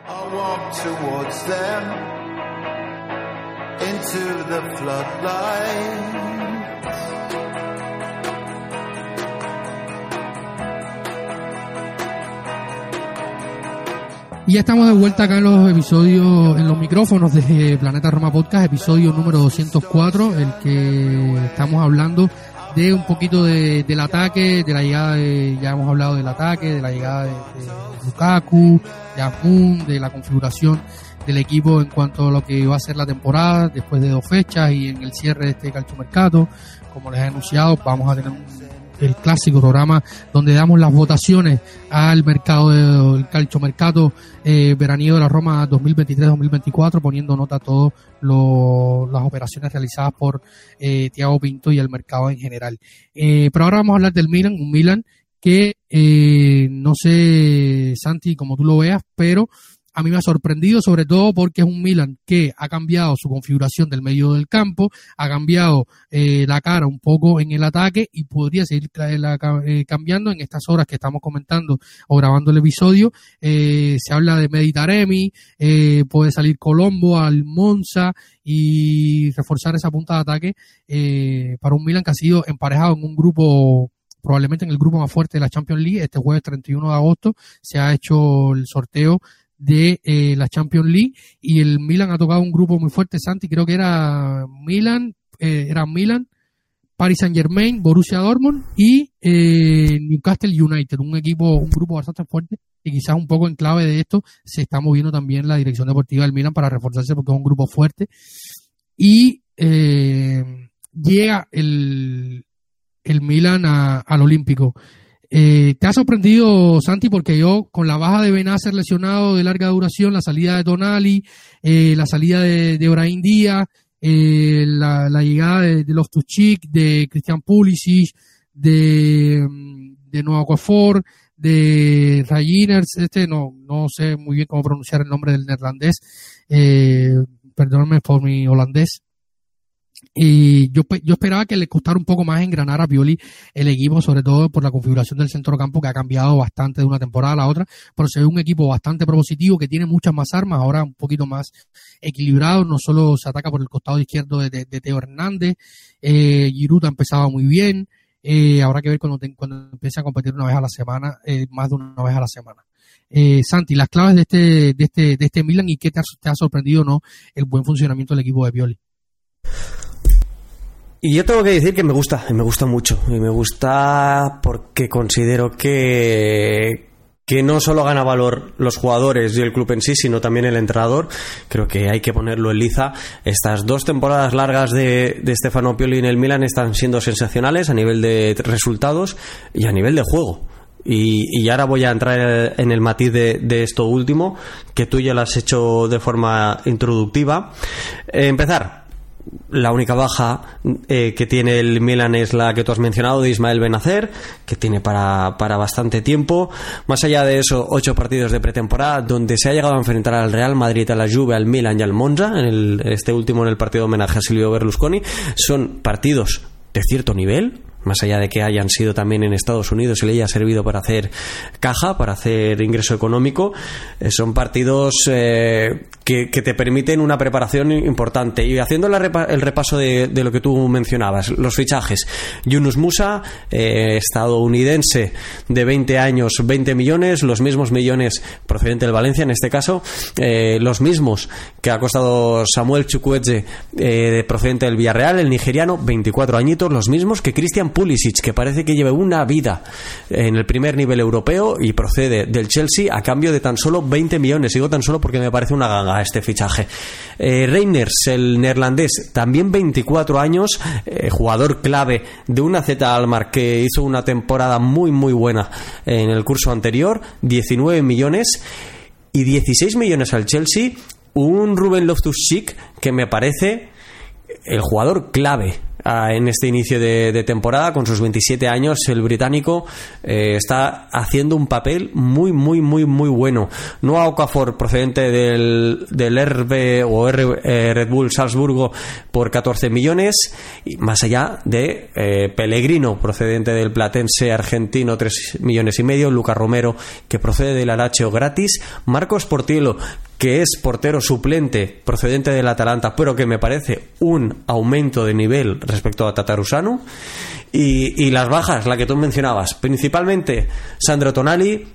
Y ya estamos de vuelta acá en los episodios, en los micrófonos de Planeta Roma Podcast, episodio número 204, el que estamos hablando de un poquito del ataque, de la llegada de, ya hemos hablado del ataque, de la llegada de, Lukaku, de Amun, de la configuración del equipo en cuanto a lo que va a ser la temporada después de dos fechas y en el cierre de este calchomercato. Como les he anunciado, vamos a tener un el clásico programa donde damos las votaciones al mercado del calchomercato eh, veraniego de la Roma 2023-2024, poniendo nota a todas las operaciones realizadas por eh, Tiago Pinto y el mercado en general. Eh, pero ahora vamos a hablar del Milan, un Milan que eh, no sé, Santi, como tú lo veas, pero a mí me ha sorprendido sobre todo porque es un Milan que ha cambiado su configuración del medio del campo, ha cambiado eh, la cara un poco en el ataque y podría seguir eh, cambiando en estas horas que estamos comentando o grabando el episodio. Eh, se habla de Meditaremi, puede salir Colombo al Monza y reforzar esa punta de ataque para un Milan que ha sido emparejado en un grupo probablemente en el grupo más fuerte de la Champions League. Este jueves 31 de agosto se ha hecho el sorteo de eh, la Champions League y el Milan ha tocado un grupo muy fuerte, Santi, creo que era Milan, eh, era Milan, Paris Saint Germain, Borussia Dortmund y eh, Newcastle United, un equipo, un grupo bastante fuerte y quizás un poco en clave de esto se está moviendo también la dirección deportiva del Milan para reforzarse porque es un grupo fuerte y llega el, el Milan al Olímpico. Eh, ¿Te ha sorprendido, Santi? Porque yo, con la baja de Benacer lesionado de larga duración, la salida de Tonali, eh, la salida de, de Díaz, eh, la, llegada de, los Tuchik, de Cristian Pulisic, de, de Noah Coafor, de Rayiners, este no, no sé muy bien cómo pronunciar el nombre del neerlandés, eh, perdóname por mi holandés, y yo, yo esperaba que le costara un poco más engranar a Pioli el equipo, sobre todo por la configuración del centro campo que ha cambiado bastante de una temporada a la otra, pero se ve un equipo bastante propositivo que tiene muchas más armas, ahora un poquito más equilibrado, no solo se ataca por el costado izquierdo de, Teo Hernández, eh, Giroud ha empezado muy bien, eh, habrá que ver cuando, cuando empiece a competir una vez a la semana, eh, más de una vez a la semana. Eh, Santi, las claves de este, de este, de este Milan y qué te ha, te ha sorprendido no el buen funcionamiento del equipo de Pioli. Y yo tengo que decir que me gusta, y me gusta mucho. Y me gusta porque considero que, que no solo gana valor los jugadores y el club en sí, sino también el entrenador. Creo que hay que ponerlo en liza. Estas dos temporadas largas de, de Stefano Pioli en el Milan están siendo sensacionales a nivel de resultados y a nivel de juego. Y, ahora voy a entrar en el matiz de, esto último, que tú ya lo has hecho de forma introductiva. Eh, empezar, la única baja eh, que tiene el Milan es la que tú has mencionado de Ismael Benacer, que tiene para, para bastante tiempo. Más allá de eso, ocho partidos de pretemporada donde se ha llegado a enfrentar al Real Madrid, a la Juve, al Milan y al Monza, en el, este último en el partido homenaje a Silvio Berlusconi. Son partidos de cierto nivel, más allá de que hayan sido también en Estados Unidos y le haya servido para hacer caja, para hacer ingreso económico, eh, son partidos eh, que, te permiten una preparación importante. Y haciendo el repaso de, lo que tú mencionabas, los fichajes. Yunus Musa, eh, estadounidense de 20 años, 20 millones, los mismos millones procedente del Valencia en este caso, los mismos que ha costado Samuel Chukwueze procedente del Villarreal, el nigeriano, 24 añitos, los mismos que Cristian Pulisic, que parece que lleva una vida en el primer nivel europeo y procede del Chelsea a cambio de tan solo 20 millones. Digo tan solo porque me parece una ganga este fichaje. Eh, Reiners, el neerlandés, también 24 años, eh, jugador clave de una Z Almar que hizo una temporada muy muy buena en el curso anterior, 19 millones y 16 millones al Chelsea. Un Ruben Loftus-Cheek que me parece el jugador clave en este inicio de, temporada. Con sus 27 años, el británico eh, está haciendo un papel muy, muy, muy, muy bueno. Noah Okafor, procedente del, del RB o eh, Red Bull Salzburgo, por 14 millones. Y más allá de eh, Pellegrino, procedente del Platense argentino, 3 millones y medio. Luca Romero, que procede del Alacho gratis. Marcos Portielo, que es portero suplente procedente del Atalanta, pero que me parece un aumento de nivel respecto a Tatarusanu. Y, las bajas, la que tú mencionabas, principalmente Sandro Tonali,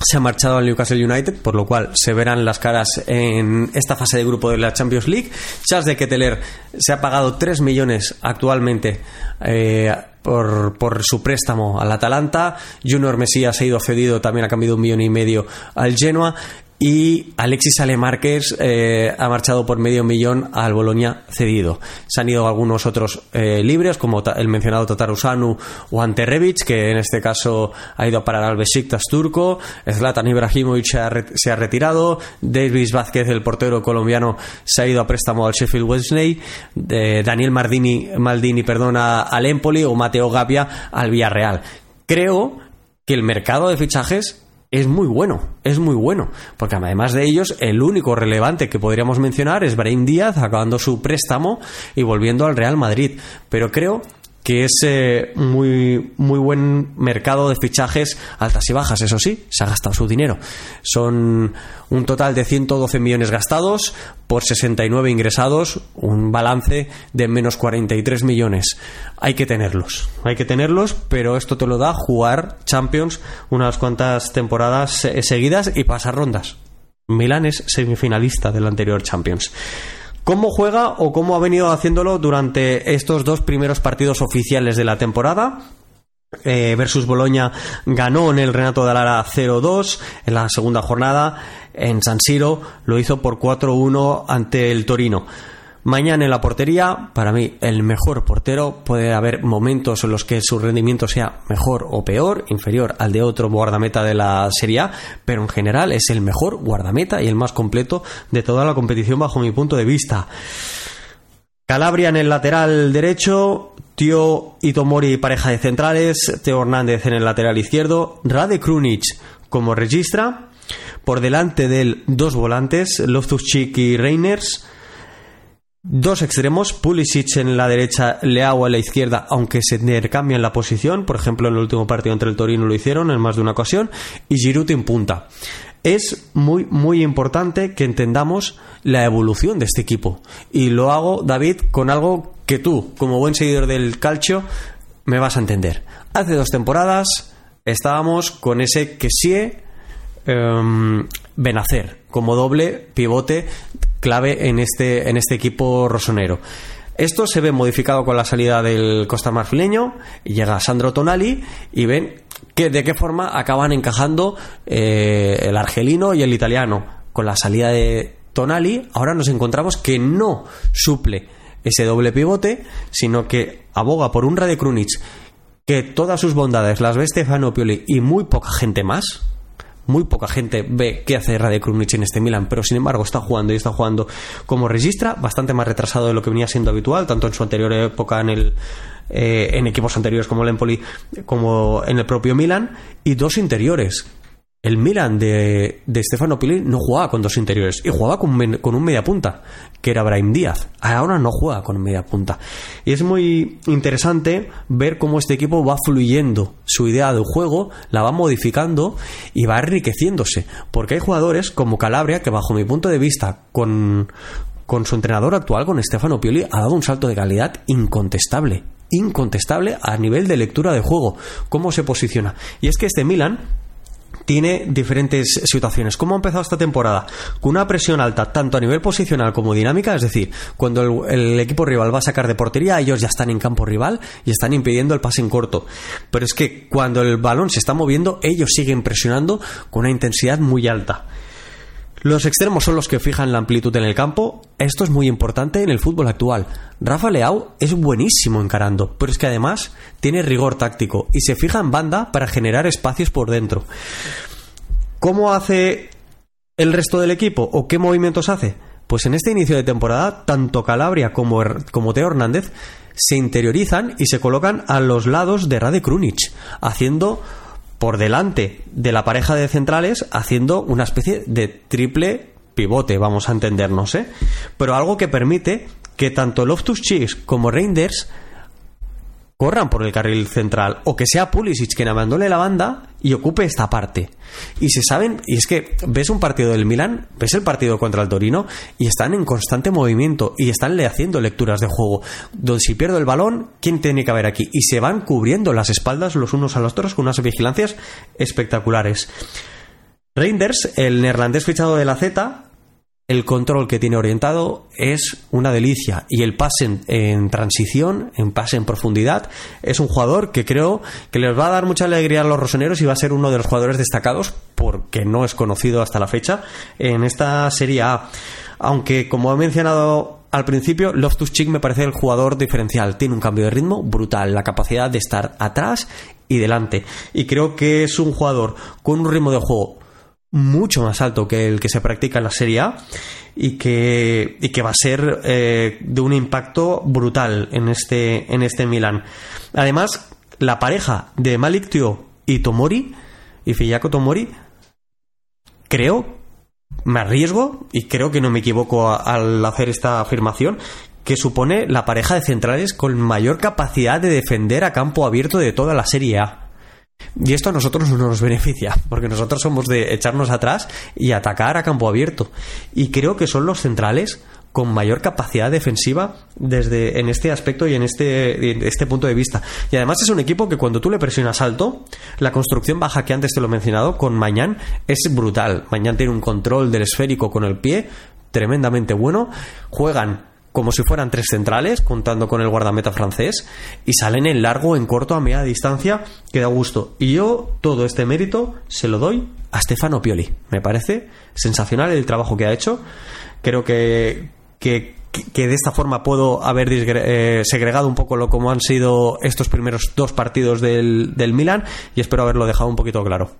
se ha marchado al Newcastle United, por lo cual se verán las caras en esta fase de grupo de la Champions League. Charles de Keteler se ha pagado 3 millones actualmente eh, por, por, su préstamo al Atalanta. Junior Mesías ha ido cedido, también ha cambiado un millón y medio al Genoa y Alexis Alemarquez eh, ha marchado por medio millón al Bolonia cedido. Se han ido algunos otros eh, libres, como el mencionado Tatarusanu o Ante Rebic, que en este caso ha ido para el Besiktas turco. Zlatan Ibrahimovic se ha, retirado. Davis Vázquez, el portero colombiano, se ha ido a préstamo al Sheffield Wednesday. Daniel Maldini, Maldini perdona, al Empoli o Mateo Gapia al Villarreal. Creo que el mercado de fichajes es muy bueno, es muy bueno, porque además de ellos, el único relevante que podríamos mencionar es Brahim Díaz acabando su préstamo y volviendo al Real Madrid. Pero creo que es eh, muy, muy buen mercado de fichajes altas y bajas, eso sí, se ha gastado su dinero. Son un total de 112 millones gastados por 69 ingresados, un balance de menos 43 millones. Hay que tenerlos, hay que tenerlos, pero esto te lo da jugar Champions unas cuantas temporadas eh, seguidas y pasar rondas. Milán es semifinalista del anterior Champions. ¿Cómo juega o cómo ha venido haciéndolo durante estos dos primeros partidos oficiales de la temporada? Eh, versus Boloña ganó en el Renato de Lara 0-2 en la segunda jornada. En San Siro lo hizo por 4-1 ante el Torino. Mañana en la portería, para mí, el mejor portero. Puede haber momentos en los que su rendimiento sea mejor o peor, inferior al de otro guardameta de la Serie A, pero en general es el mejor guardameta y el más completo de toda la competición bajo mi punto de vista. Calabria en el lateral derecho, Tío Itomori pareja de centrales, Teo Hernández en el lateral izquierdo, Rade Krunic como registra, por delante de él dos volantes, loftus y Reiners, Dos extremos, Pulisic en la derecha, Leao a la izquierda, aunque se intercambian la posición, por ejemplo en el último partido entre el Torino lo hicieron en más de una ocasión, y Giroud en punta. Es muy, muy importante que entendamos la evolución de este equipo. Y lo hago, David, con algo que tú, como buen seguidor del calcio, me vas a entender. Hace dos temporadas estábamos con ese que sí um, Benacer como doble pivote clave en este, en este equipo rosonero. Esto se ve modificado con la salida del Costa Marfileño, llega Sandro Tonali y ven que, de qué forma acaban encajando eh, el argelino y el italiano. Con la salida de Tonali, ahora nos encontramos que no suple ese doble pivote, sino que aboga por un Rade Krunic que todas sus bondades las ve Stefano Pioli y muy poca gente más. Muy poca gente ve qué hace Rade Krunic en este Milan, pero sin embargo está jugando y está jugando como registra, bastante más retrasado de lo que venía siendo habitual, tanto en su anterior época en el eh, en equipos anteriores como el Empoli, como en el propio Milan, y dos interiores. El Milan de, de Stefano Pioli no jugaba con dos interiores y jugaba con, con un media punta, que era Brahim Díaz. Ahora no juega con media punta. Y es muy interesante ver cómo este equipo va fluyendo su idea de juego, la va modificando y va enriqueciéndose. Porque hay jugadores como Calabria que bajo mi punto de vista, con, con su entrenador actual, con Stefano Pioli, ha dado un salto de calidad incontestable incontestable a nivel de lectura de juego, cómo se posiciona. Y es que este Milan tiene diferentes situaciones. ¿Cómo ha empezado esta temporada? Con una presión alta, tanto a nivel posicional como dinámica, es decir, cuando el, equipo rival va a sacar de portería, ellos ya están en campo rival y están impidiendo el pase en corto. Pero es que cuando el balón se está moviendo, ellos siguen presionando con una intensidad muy alta. Los extremos son los que fijan la amplitud en el campo. Esto es muy importante en el fútbol actual. Rafa Leao es buenísimo encarando, pero es que además tiene rigor táctico y se fija en banda para generar espacios por dentro. ¿Cómo hace el resto del equipo o qué movimientos hace? Pues en este inicio de temporada, tanto Calabria como, como Teo Hernández se interiorizan y se colocan a los lados de Rade Krunic, haciendo por delante de la pareja de centrales haciendo una especie de triple pivote, vamos a entendernos, ¿eh? Pero algo que permite que tanto Loftus Cheeks como Reinders corran por el carril central o que sea Pulisic quien abandone la banda y ocupe esta parte. Y se saben, y es que ves un partido del Milan, ves el partido contra el Torino y están en constante movimiento y están haciendo lecturas de juego. Donde si pierdo el balón, ¿quién tiene que haber aquí? Y se van cubriendo las espaldas los unos a los otros con unas vigilancias espectaculares. Reinders, el neerlandés fichado de la Z, el control que tiene orientado es una delicia y el pase en, transición, en pase en profundidad, es un jugador que creo que les va a dar mucha alegría a los rosoneros y va a ser uno de los jugadores destacados porque no es conocido hasta la fecha en esta Serie A. Aunque como he mencionado al principio, Loftus Cheek me parece el jugador diferencial. Tiene un cambio de ritmo brutal, la capacidad de estar atrás y delante. Y creo que es un jugador con un ritmo de juego mucho más alto que el que se practica en la Serie A y que, y que va a ser eh, de un impacto brutal en este, en este Milan. Además, la pareja de Malik Tio y Tomori, y Fiyako Tomori, creo, me arriesgo, y creo que no me equivoco al hacer esta afirmación, que supone la pareja de centrales con mayor capacidad de defender a campo abierto de toda la Serie A. Y esto a nosotros no nos beneficia, porque nosotros somos de echarnos atrás y atacar a campo abierto. Y creo que son los centrales con mayor capacidad defensiva desde en este aspecto y en este, este punto de vista. Y además es un equipo que cuando tú le presionas alto, la construcción baja que antes te lo he mencionado con Mañán es brutal. Mañán tiene un control del esférico con el pie tremendamente bueno. Juegan como si fueran tres centrales, contando con el guardameta francés, y salen en largo, en corto, a media distancia, que da gusto. Y yo todo este mérito se lo doy a Stefano Pioli. Me parece sensacional el trabajo que ha hecho. Creo que, que, de esta forma puedo haber eh, segregado un poco lo como han sido estos primeros dos partidos del, del Milan y espero haberlo dejado un poquito claro.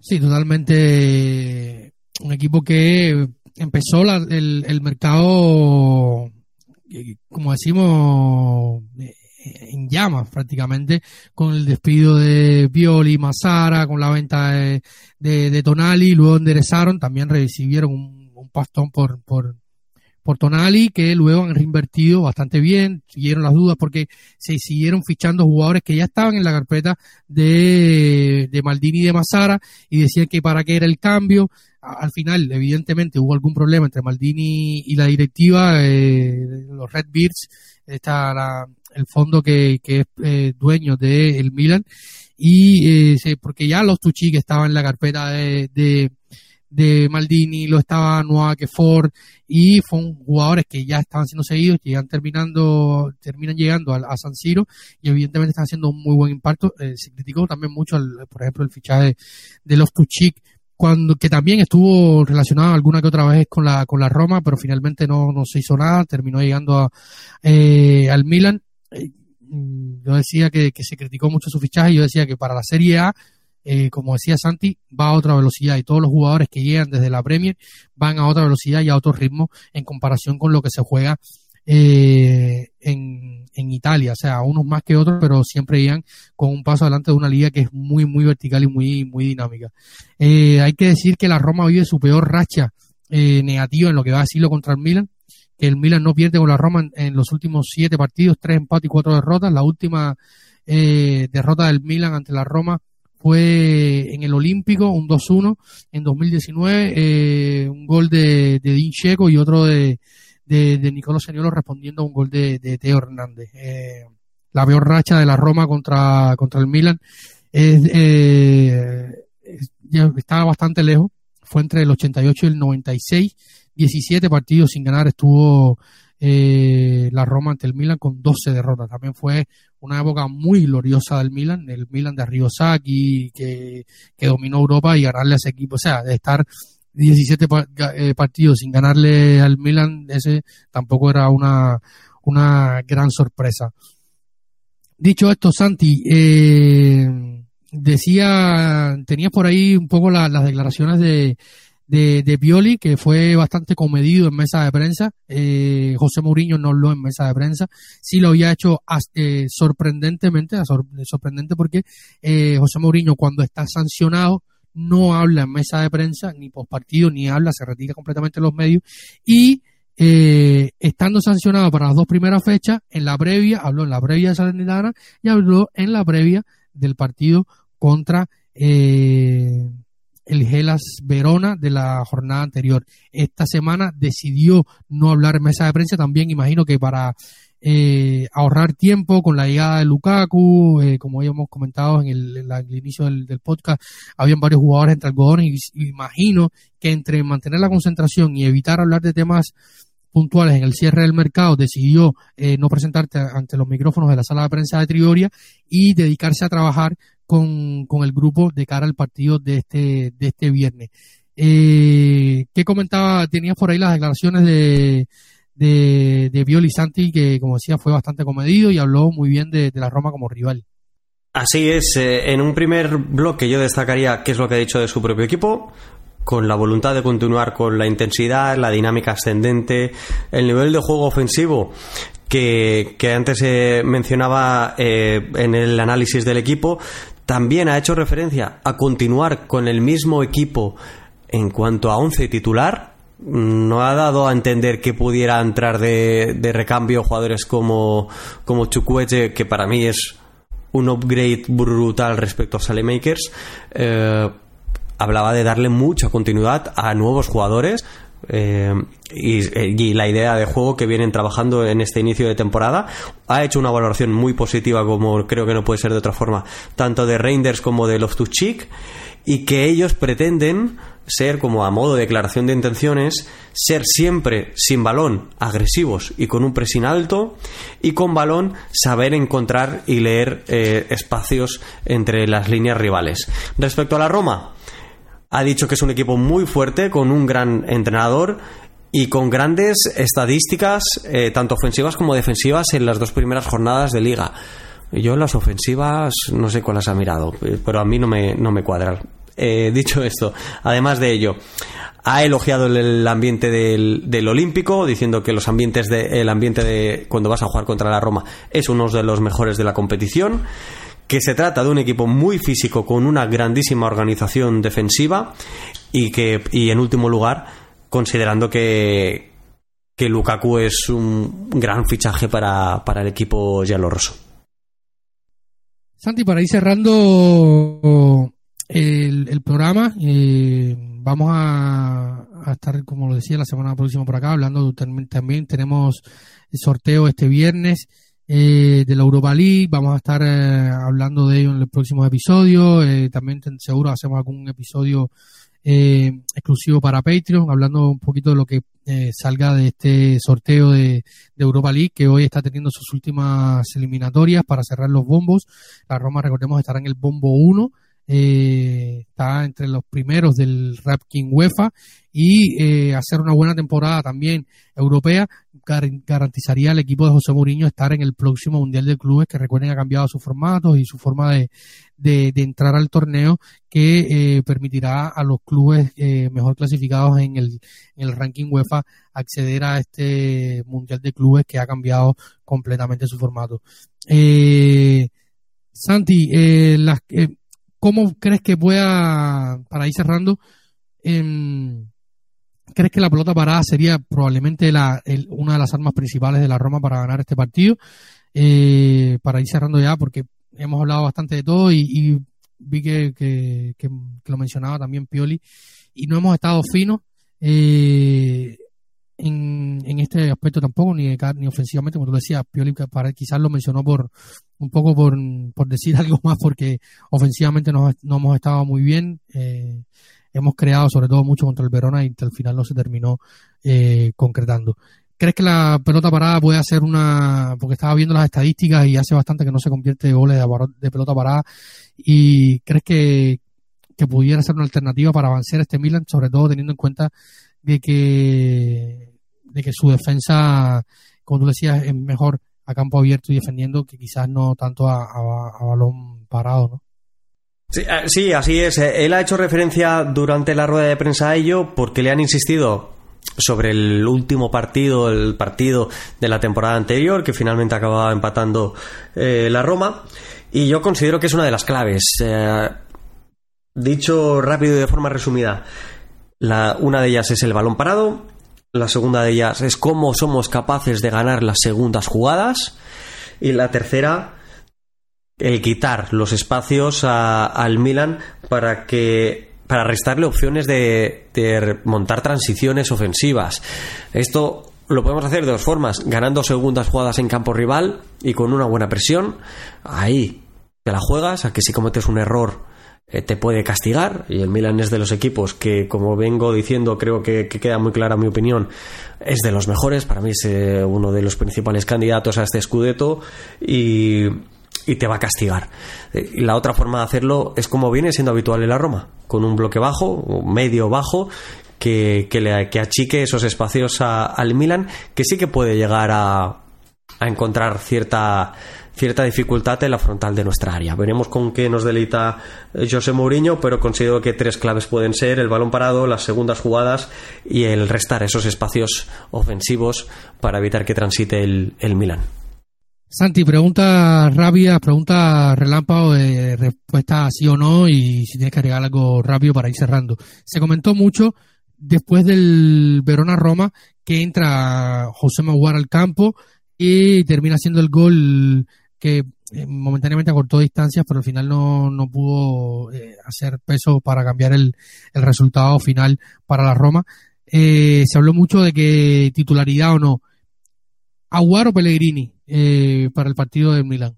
Sí, totalmente un equipo que empezó el, el mercado, eh, como decimos, eh, en llamas prácticamente, con el despido de Pioli, Mazara, con la venta de, de, Tonali, luego enderezaron, también recibieron un, un pastón por, por, por Tonali, que luego han reinvertido bastante bien, siguieron las dudas porque se siguieron fichando jugadores que ya estaban en la carpeta de, Maldini y de Mazara y decían que para qué era el cambio, al final, evidentemente, hubo algún problema entre Maldini y la directiva, eh, los Red Beards, está el fondo que, es eh, dueño del el Milan, y eh, porque ya los Tucci que estaban en la carpeta de, de, de Maldini, lo estaba Noah Ford y fueron jugadores que ya estaban siendo seguidos, que llegan terminando, terminan llegando a, San Siro y evidentemente están haciendo un muy buen impacto. Eh, se criticó también mucho, por ejemplo, el fichaje de los Tuchik, cuando que también estuvo relacionado alguna que otra vez con la con la Roma, pero finalmente no, no se hizo nada, terminó llegando a, eh, al Milan. Eh, yo decía que, que se criticó mucho su fichaje, yo decía que para la Serie A eh, como decía Santi, va a otra velocidad y todos los jugadores que llegan desde la Premier van a otra velocidad y a otro ritmo en comparación con lo que se juega eh, en, en, Italia, o sea, unos más que otros, pero siempre llegan con un paso adelante de una liga que es muy, muy vertical y muy, muy dinámica. Eh, hay que decir que la Roma vive su peor racha negativa en lo que va a decirlo contra el Milan, que el Milan no pierde con la Roma en, los últimos siete partidos, tres empates y cuatro derrotas. La última derrota del Milan ante la Roma fue en el Olímpico, un 2-1 en 2019, eh, un gol de, de Dean Checo y otro de, de, de Nicolás Seniolo respondiendo a un gol de, de Teo Hernández. Eh, la peor racha de la Roma contra, contra el Milan eh, estaba bastante lejos, fue entre el 88 y el 96, 17 partidos sin ganar estuvo eh, la Roma ante el Milan con 12 derrotas. También fue una época muy gloriosa del Milan, el Milan de Arriosaki que, que dominó Europa y ganarle a ese equipo, o sea, de estar 17 eh, partidos sin ganarle al Milan, ese tampoco era una, una gran sorpresa. Dicho esto, Santi, eh, decía, tenías por ahí un poco las declaraciones de, de, de Pioli, que fue bastante comedido en mesa de prensa. Eh, José Mourinho no habló en mesa de prensa. Sí lo había hecho eh, sorprendentemente, sorprendente porque eh, José Mourinho cuando está sancionado no habla en mesa de prensa, ni post partido, ni habla, se retira completamente los medios. Y eh, estando sancionado para las dos primeras fechas, en la previa, habló en la previa de Salernitana y habló en la previa del partido contra eh, el Gelas Verona de la jornada anterior. Esta semana decidió no hablar en mesa de prensa, también imagino que para eh, ahorrar tiempo con la llegada de Lukaku, eh, como ya hemos comentado en el, inicio del, podcast, habían varios jugadores entre algodones y, imagino que entre mantener la concentración y evitar hablar de temas puntuales en el cierre del mercado, decidió eh, no presentarte ante los micrófonos de la sala de prensa de Trioria y dedicarse a trabajar con, con el grupo de cara al partido de este, de este viernes. Eh, ¿Qué comentaba? Tenías por ahí las declaraciones de, de, de Violi Santi, que como decía fue bastante comedido y habló muy bien de, la Roma como rival. Así es, eh, en un primer bloque yo destacaría qué es lo que ha dicho de su propio equipo, con la voluntad de continuar con la intensidad, la dinámica ascendente, el nivel de juego ofensivo que, que antes se mencionaba eh, en el análisis del equipo, también ha hecho referencia a continuar con el mismo equipo en cuanto a once titular. No ha dado a entender que pudiera entrar de, recambio jugadores como, como Chukwueze, que para mí es un upgrade brutal respecto a Salemakers. Eh, hablaba de darle mucha continuidad a nuevos jugadores, eh, y, la idea de juego que vienen trabajando en este inicio de temporada. Ha hecho una valoración muy positiva, como creo que no puede ser de otra forma, tanto de Reinders como de Loftus-Cheek, y que ellos pretenden ser, como a modo de declaración de intenciones, ser siempre sin balón, agresivos y con un pressing alto, y con balón saber encontrar y leer eh, espacios entre las líneas rivales. Respecto a la Roma, ha dicho que es un equipo muy fuerte, con un gran entrenador y con grandes estadísticas, eh, tanto ofensivas como defensivas, en las dos primeras jornadas de liga. Yo las ofensivas no sé cuáles ha mirado, pero a mí no me, no me cuadran. Eh, dicho esto, además de ello, ha elogiado el, ambiente del, del, Olímpico, diciendo que los ambientes de, el ambiente de cuando vas a jugar contra la Roma es uno de los mejores de la competición que se trata de un equipo muy físico con una grandísima organización defensiva y que y en último lugar considerando que que Lukaku es un gran fichaje para, el equipo gialloroso. Santi, para ir cerrando el, el programa, eh, vamos a, a, estar, como lo decía, la semana próxima por acá, hablando también tenemos el sorteo este viernes eh, de la Europa League. Vamos a estar eh, hablando de ello en los próximos episodios. Eh, también seguro hacemos algún episodio exclusivo para Patreon, hablando un poquito de lo que salga de este sorteo de, de, Europa League, que hoy está teniendo sus últimas eliminatorias para cerrar los bombos. La Roma, recordemos, estará en el bombo 1 eh, está entre los primeros del King UEFA y eh, hacer una buena temporada también europea garantizaría al equipo de José Mourinho estar en el próximo Mundial de Clubes que recuerden ha cambiado su formato y su forma de, de, entrar al torneo que eh, permitirá a los clubes eh, mejor clasificados en el, en el ranking UEFA acceder a este Mundial de Clubes que ha cambiado completamente su formato. Santi, las, ¿Cómo crees que pueda, para ir cerrando, em, crees que la pelota parada sería probablemente la, una de las armas principales de la Roma para ganar este partido? Eh, para ir cerrando ya, porque hemos hablado bastante de todo y, vi que, lo mencionaba también Pioli y no hemos estado finos. Eh, en, este aspecto tampoco, ni, ni ofensivamente, como tú decías, Pioli quizás lo mencionó por un poco por, por decir [LAUGHS] algo más, porque ofensivamente no, no hemos estado muy bien. Eh, hemos creado sobre todo mucho contra el Verona y al final no se terminó eh, concretando. ¿Crees que la pelota parada puede hacer una, porque estaba viendo las estadísticas y hace bastante que no se convierte de goles de, pelota parada, y crees que, que pudiera ser una alternativa para avanzar este Milan, sobre todo teniendo en cuenta de que, de que su defensa, como tú decías, es mejor a campo abierto y defendiendo que quizás no tanto a, balón parado, ¿no? Sí, eh, sí, así es. Eh, él ha hecho referencia durante la rueda de prensa a ello porque le han insistido sobre el último partido, el partido de la temporada anterior, que finalmente acababa empatando eh, la Roma. Y yo considero que es una de las claves. dicho rápido y de forma resumida, la, una de ellas es el balón parado, la segunda de ellas es cómo somos capaces de ganar las segundas jugadas y la tercera el quitar los espacios al Milan para que para restarle opciones de, de montar transiciones ofensivas. Esto lo podemos hacer de dos formas, ganando segundas jugadas en campo rival y con una buena presión. Ahí te la juegas, a que si cometes un error te puede castigar y el Milan es de los equipos que, como vengo diciendo, creo que, queda muy clara mi opinión, es de los mejores, para mí es eh, uno de los principales candidatos a este Scudetto y, te va a castigar. Eh, y la otra forma de hacerlo es como viene siendo habitual en la Roma, con un bloque bajo, medio bajo, que, que, le, que achique esos espacios al Milan, que sí que puede llegar a, a encontrar cierta cierta dificultad en la frontal de nuestra área. Veremos con qué nos deleita eh, José Mourinho, pero considero que tres claves pueden ser el balón parado, las segundas jugadas y el restar esos espacios ofensivos para evitar que transite el, el Milan. Santi, pregunta rápida, pregunta relámpago de respuesta sí o no y si tienes que agregar algo rápido para ir cerrando. Se comentó mucho después del Verona-Roma que entra José Maguar al campo y termina siendo el gol que eh, momentáneamente acortó distancias, pero al final no, no pudo eh, hacer peso para cambiar el, el, resultado final para la Roma. Eh, se habló mucho de que titularidad o no. Aguar o Pellegrini para el partido de Milán.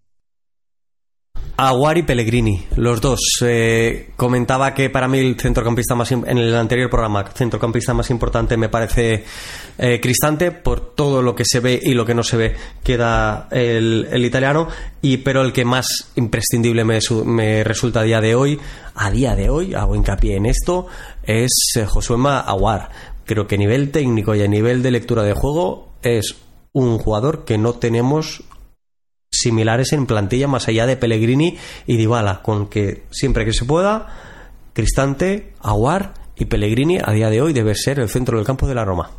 Aguar y Pellegrini, los dos. Eh, comentaba que para mí el centrocampista más en el anterior programa, centrocampista más importante me parece eh, Cristante por todo lo que se ve y lo que no se ve queda el, italiano y pero el que más imprescindible me, me, resulta a día de hoy, a día de hoy hago hincapié en esto es eh, Josuema Aguar. Creo que a nivel técnico y a nivel de lectura de juego es un jugador que no tenemos similares en plantilla más allá de Pellegrini y Dybala, con que siempre que se pueda, Cristante, Aguar y Pellegrini a día de hoy debe ser el centro del campo de la Roma.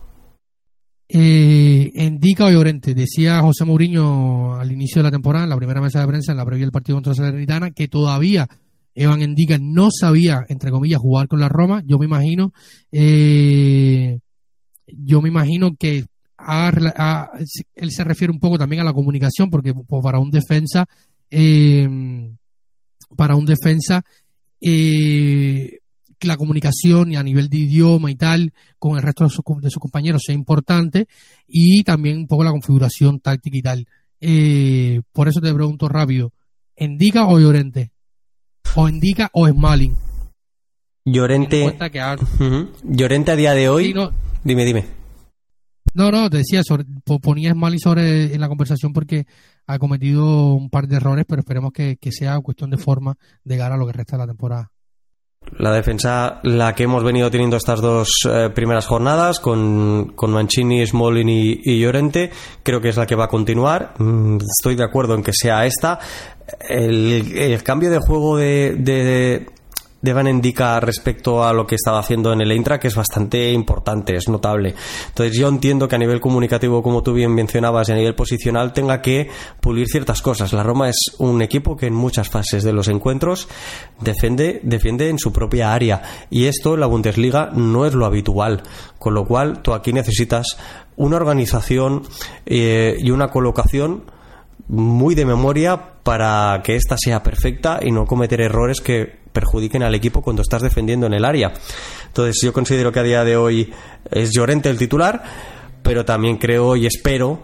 Eh, Indica o Llorente, decía José Mourinho al inicio de la temporada, en la primera mesa de prensa, en la previa del partido contra Salernitana, que todavía Evan Endica no sabía, entre comillas, jugar con la Roma. Yo me imagino, eh, yo me imagino que él se refiere un poco también a la comunicación, porque pues, para un defensa, eh, para un defensa, eh, la comunicación y a nivel de idioma y tal con el resto de, sus compañeros sea importante y también un poco la configuración táctica y tal. Eh, por eso te pregunto rápido, ¿Endica o Llorente? ¿O Endica o Smalling? Llorente. Llorente a día de hoy. Dime, dime. No, no, te decía, sobre, ponías mal y sobre en la conversación porque ha cometido un par de errores, pero esperemos que, sea cuestión de forma de cara a lo que resta de la temporada. La defensa, la que hemos venido teniendo estas dos eh, primeras jornadas, con, con Mancini, Smolin y, Llorente, creo que es la que va a continuar. Mm, estoy de acuerdo en que sea esta. El, cambio de juego de, Devan indica respecto a lo que estaba haciendo en el Eintracht que es bastante importante, es notable. Entonces yo entiendo que a nivel comunicativo, como tú bien mencionabas, y a nivel posicional tenga que pulir ciertas cosas. La Roma es un equipo que en muchas fases de los encuentros defiende, defiende en su propia área y esto en la Bundesliga no es lo habitual, con lo cual tú aquí necesitas una organización eh, y una colocación muy de memoria para que ésta sea perfecta y no cometer errores que perjudiquen al equipo cuando estás defendiendo en el área. Entonces yo considero que a día de hoy es Llorente el titular, pero también creo y espero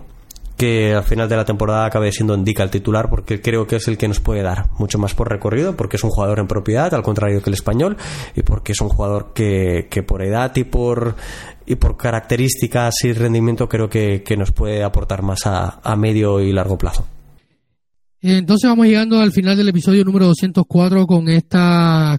que al final de la temporada acabe siendo Indica el titular porque creo que es el que nos puede dar mucho más por recorrido porque es un jugador en propiedad al contrario que el español y porque es un jugador que, por edad y por y por características y rendimiento creo que, nos puede aportar más a medio y largo plazo. Entonces vamos llegando al final del episodio número 204 con este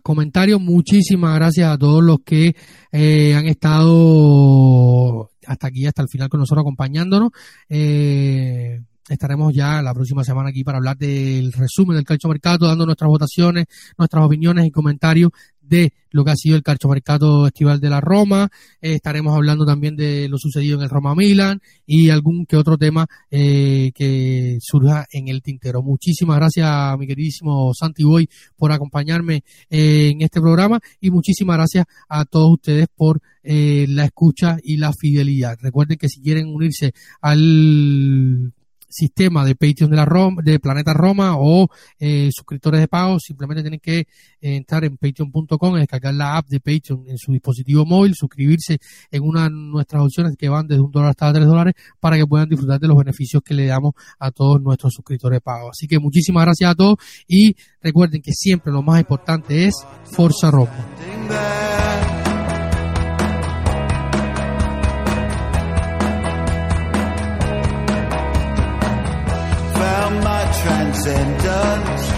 comentario. Muchísimas gracias a todos los que eh, han estado hasta aquí, hasta el final con nosotros acompañándonos. Eh, estaremos ya la próxima semana aquí para hablar del resumen del calcio mercado, dando nuestras votaciones, nuestras opiniones y comentarios de lo que ha sido el calciomercato estival de la Roma. Eh, estaremos hablando también de lo sucedido en el Roma Milan y algún que otro tema eh, que surja en el tintero. Muchísimas gracias, mi queridísimo Santi Boy, por acompañarme eh, en este programa y muchísimas gracias a todos ustedes por la escucha y la fidelidad. Recuerden que si quieren unirse al sistema de Patreon de la Roma, de Planeta Roma o eh, suscriptores de pago, simplemente tienen que eh, entrar en patreon.com, descargar la app de Patreon en su dispositivo móvil, suscribirse en una de nuestras opciones que van desde un dólar hasta tres dólares para que puedan disfrutar de los beneficios que le damos a todos nuestros suscriptores de pago. Así que muchísimas gracias a todos y recuerden que siempre lo más importante es Forza Roma. Transcendence.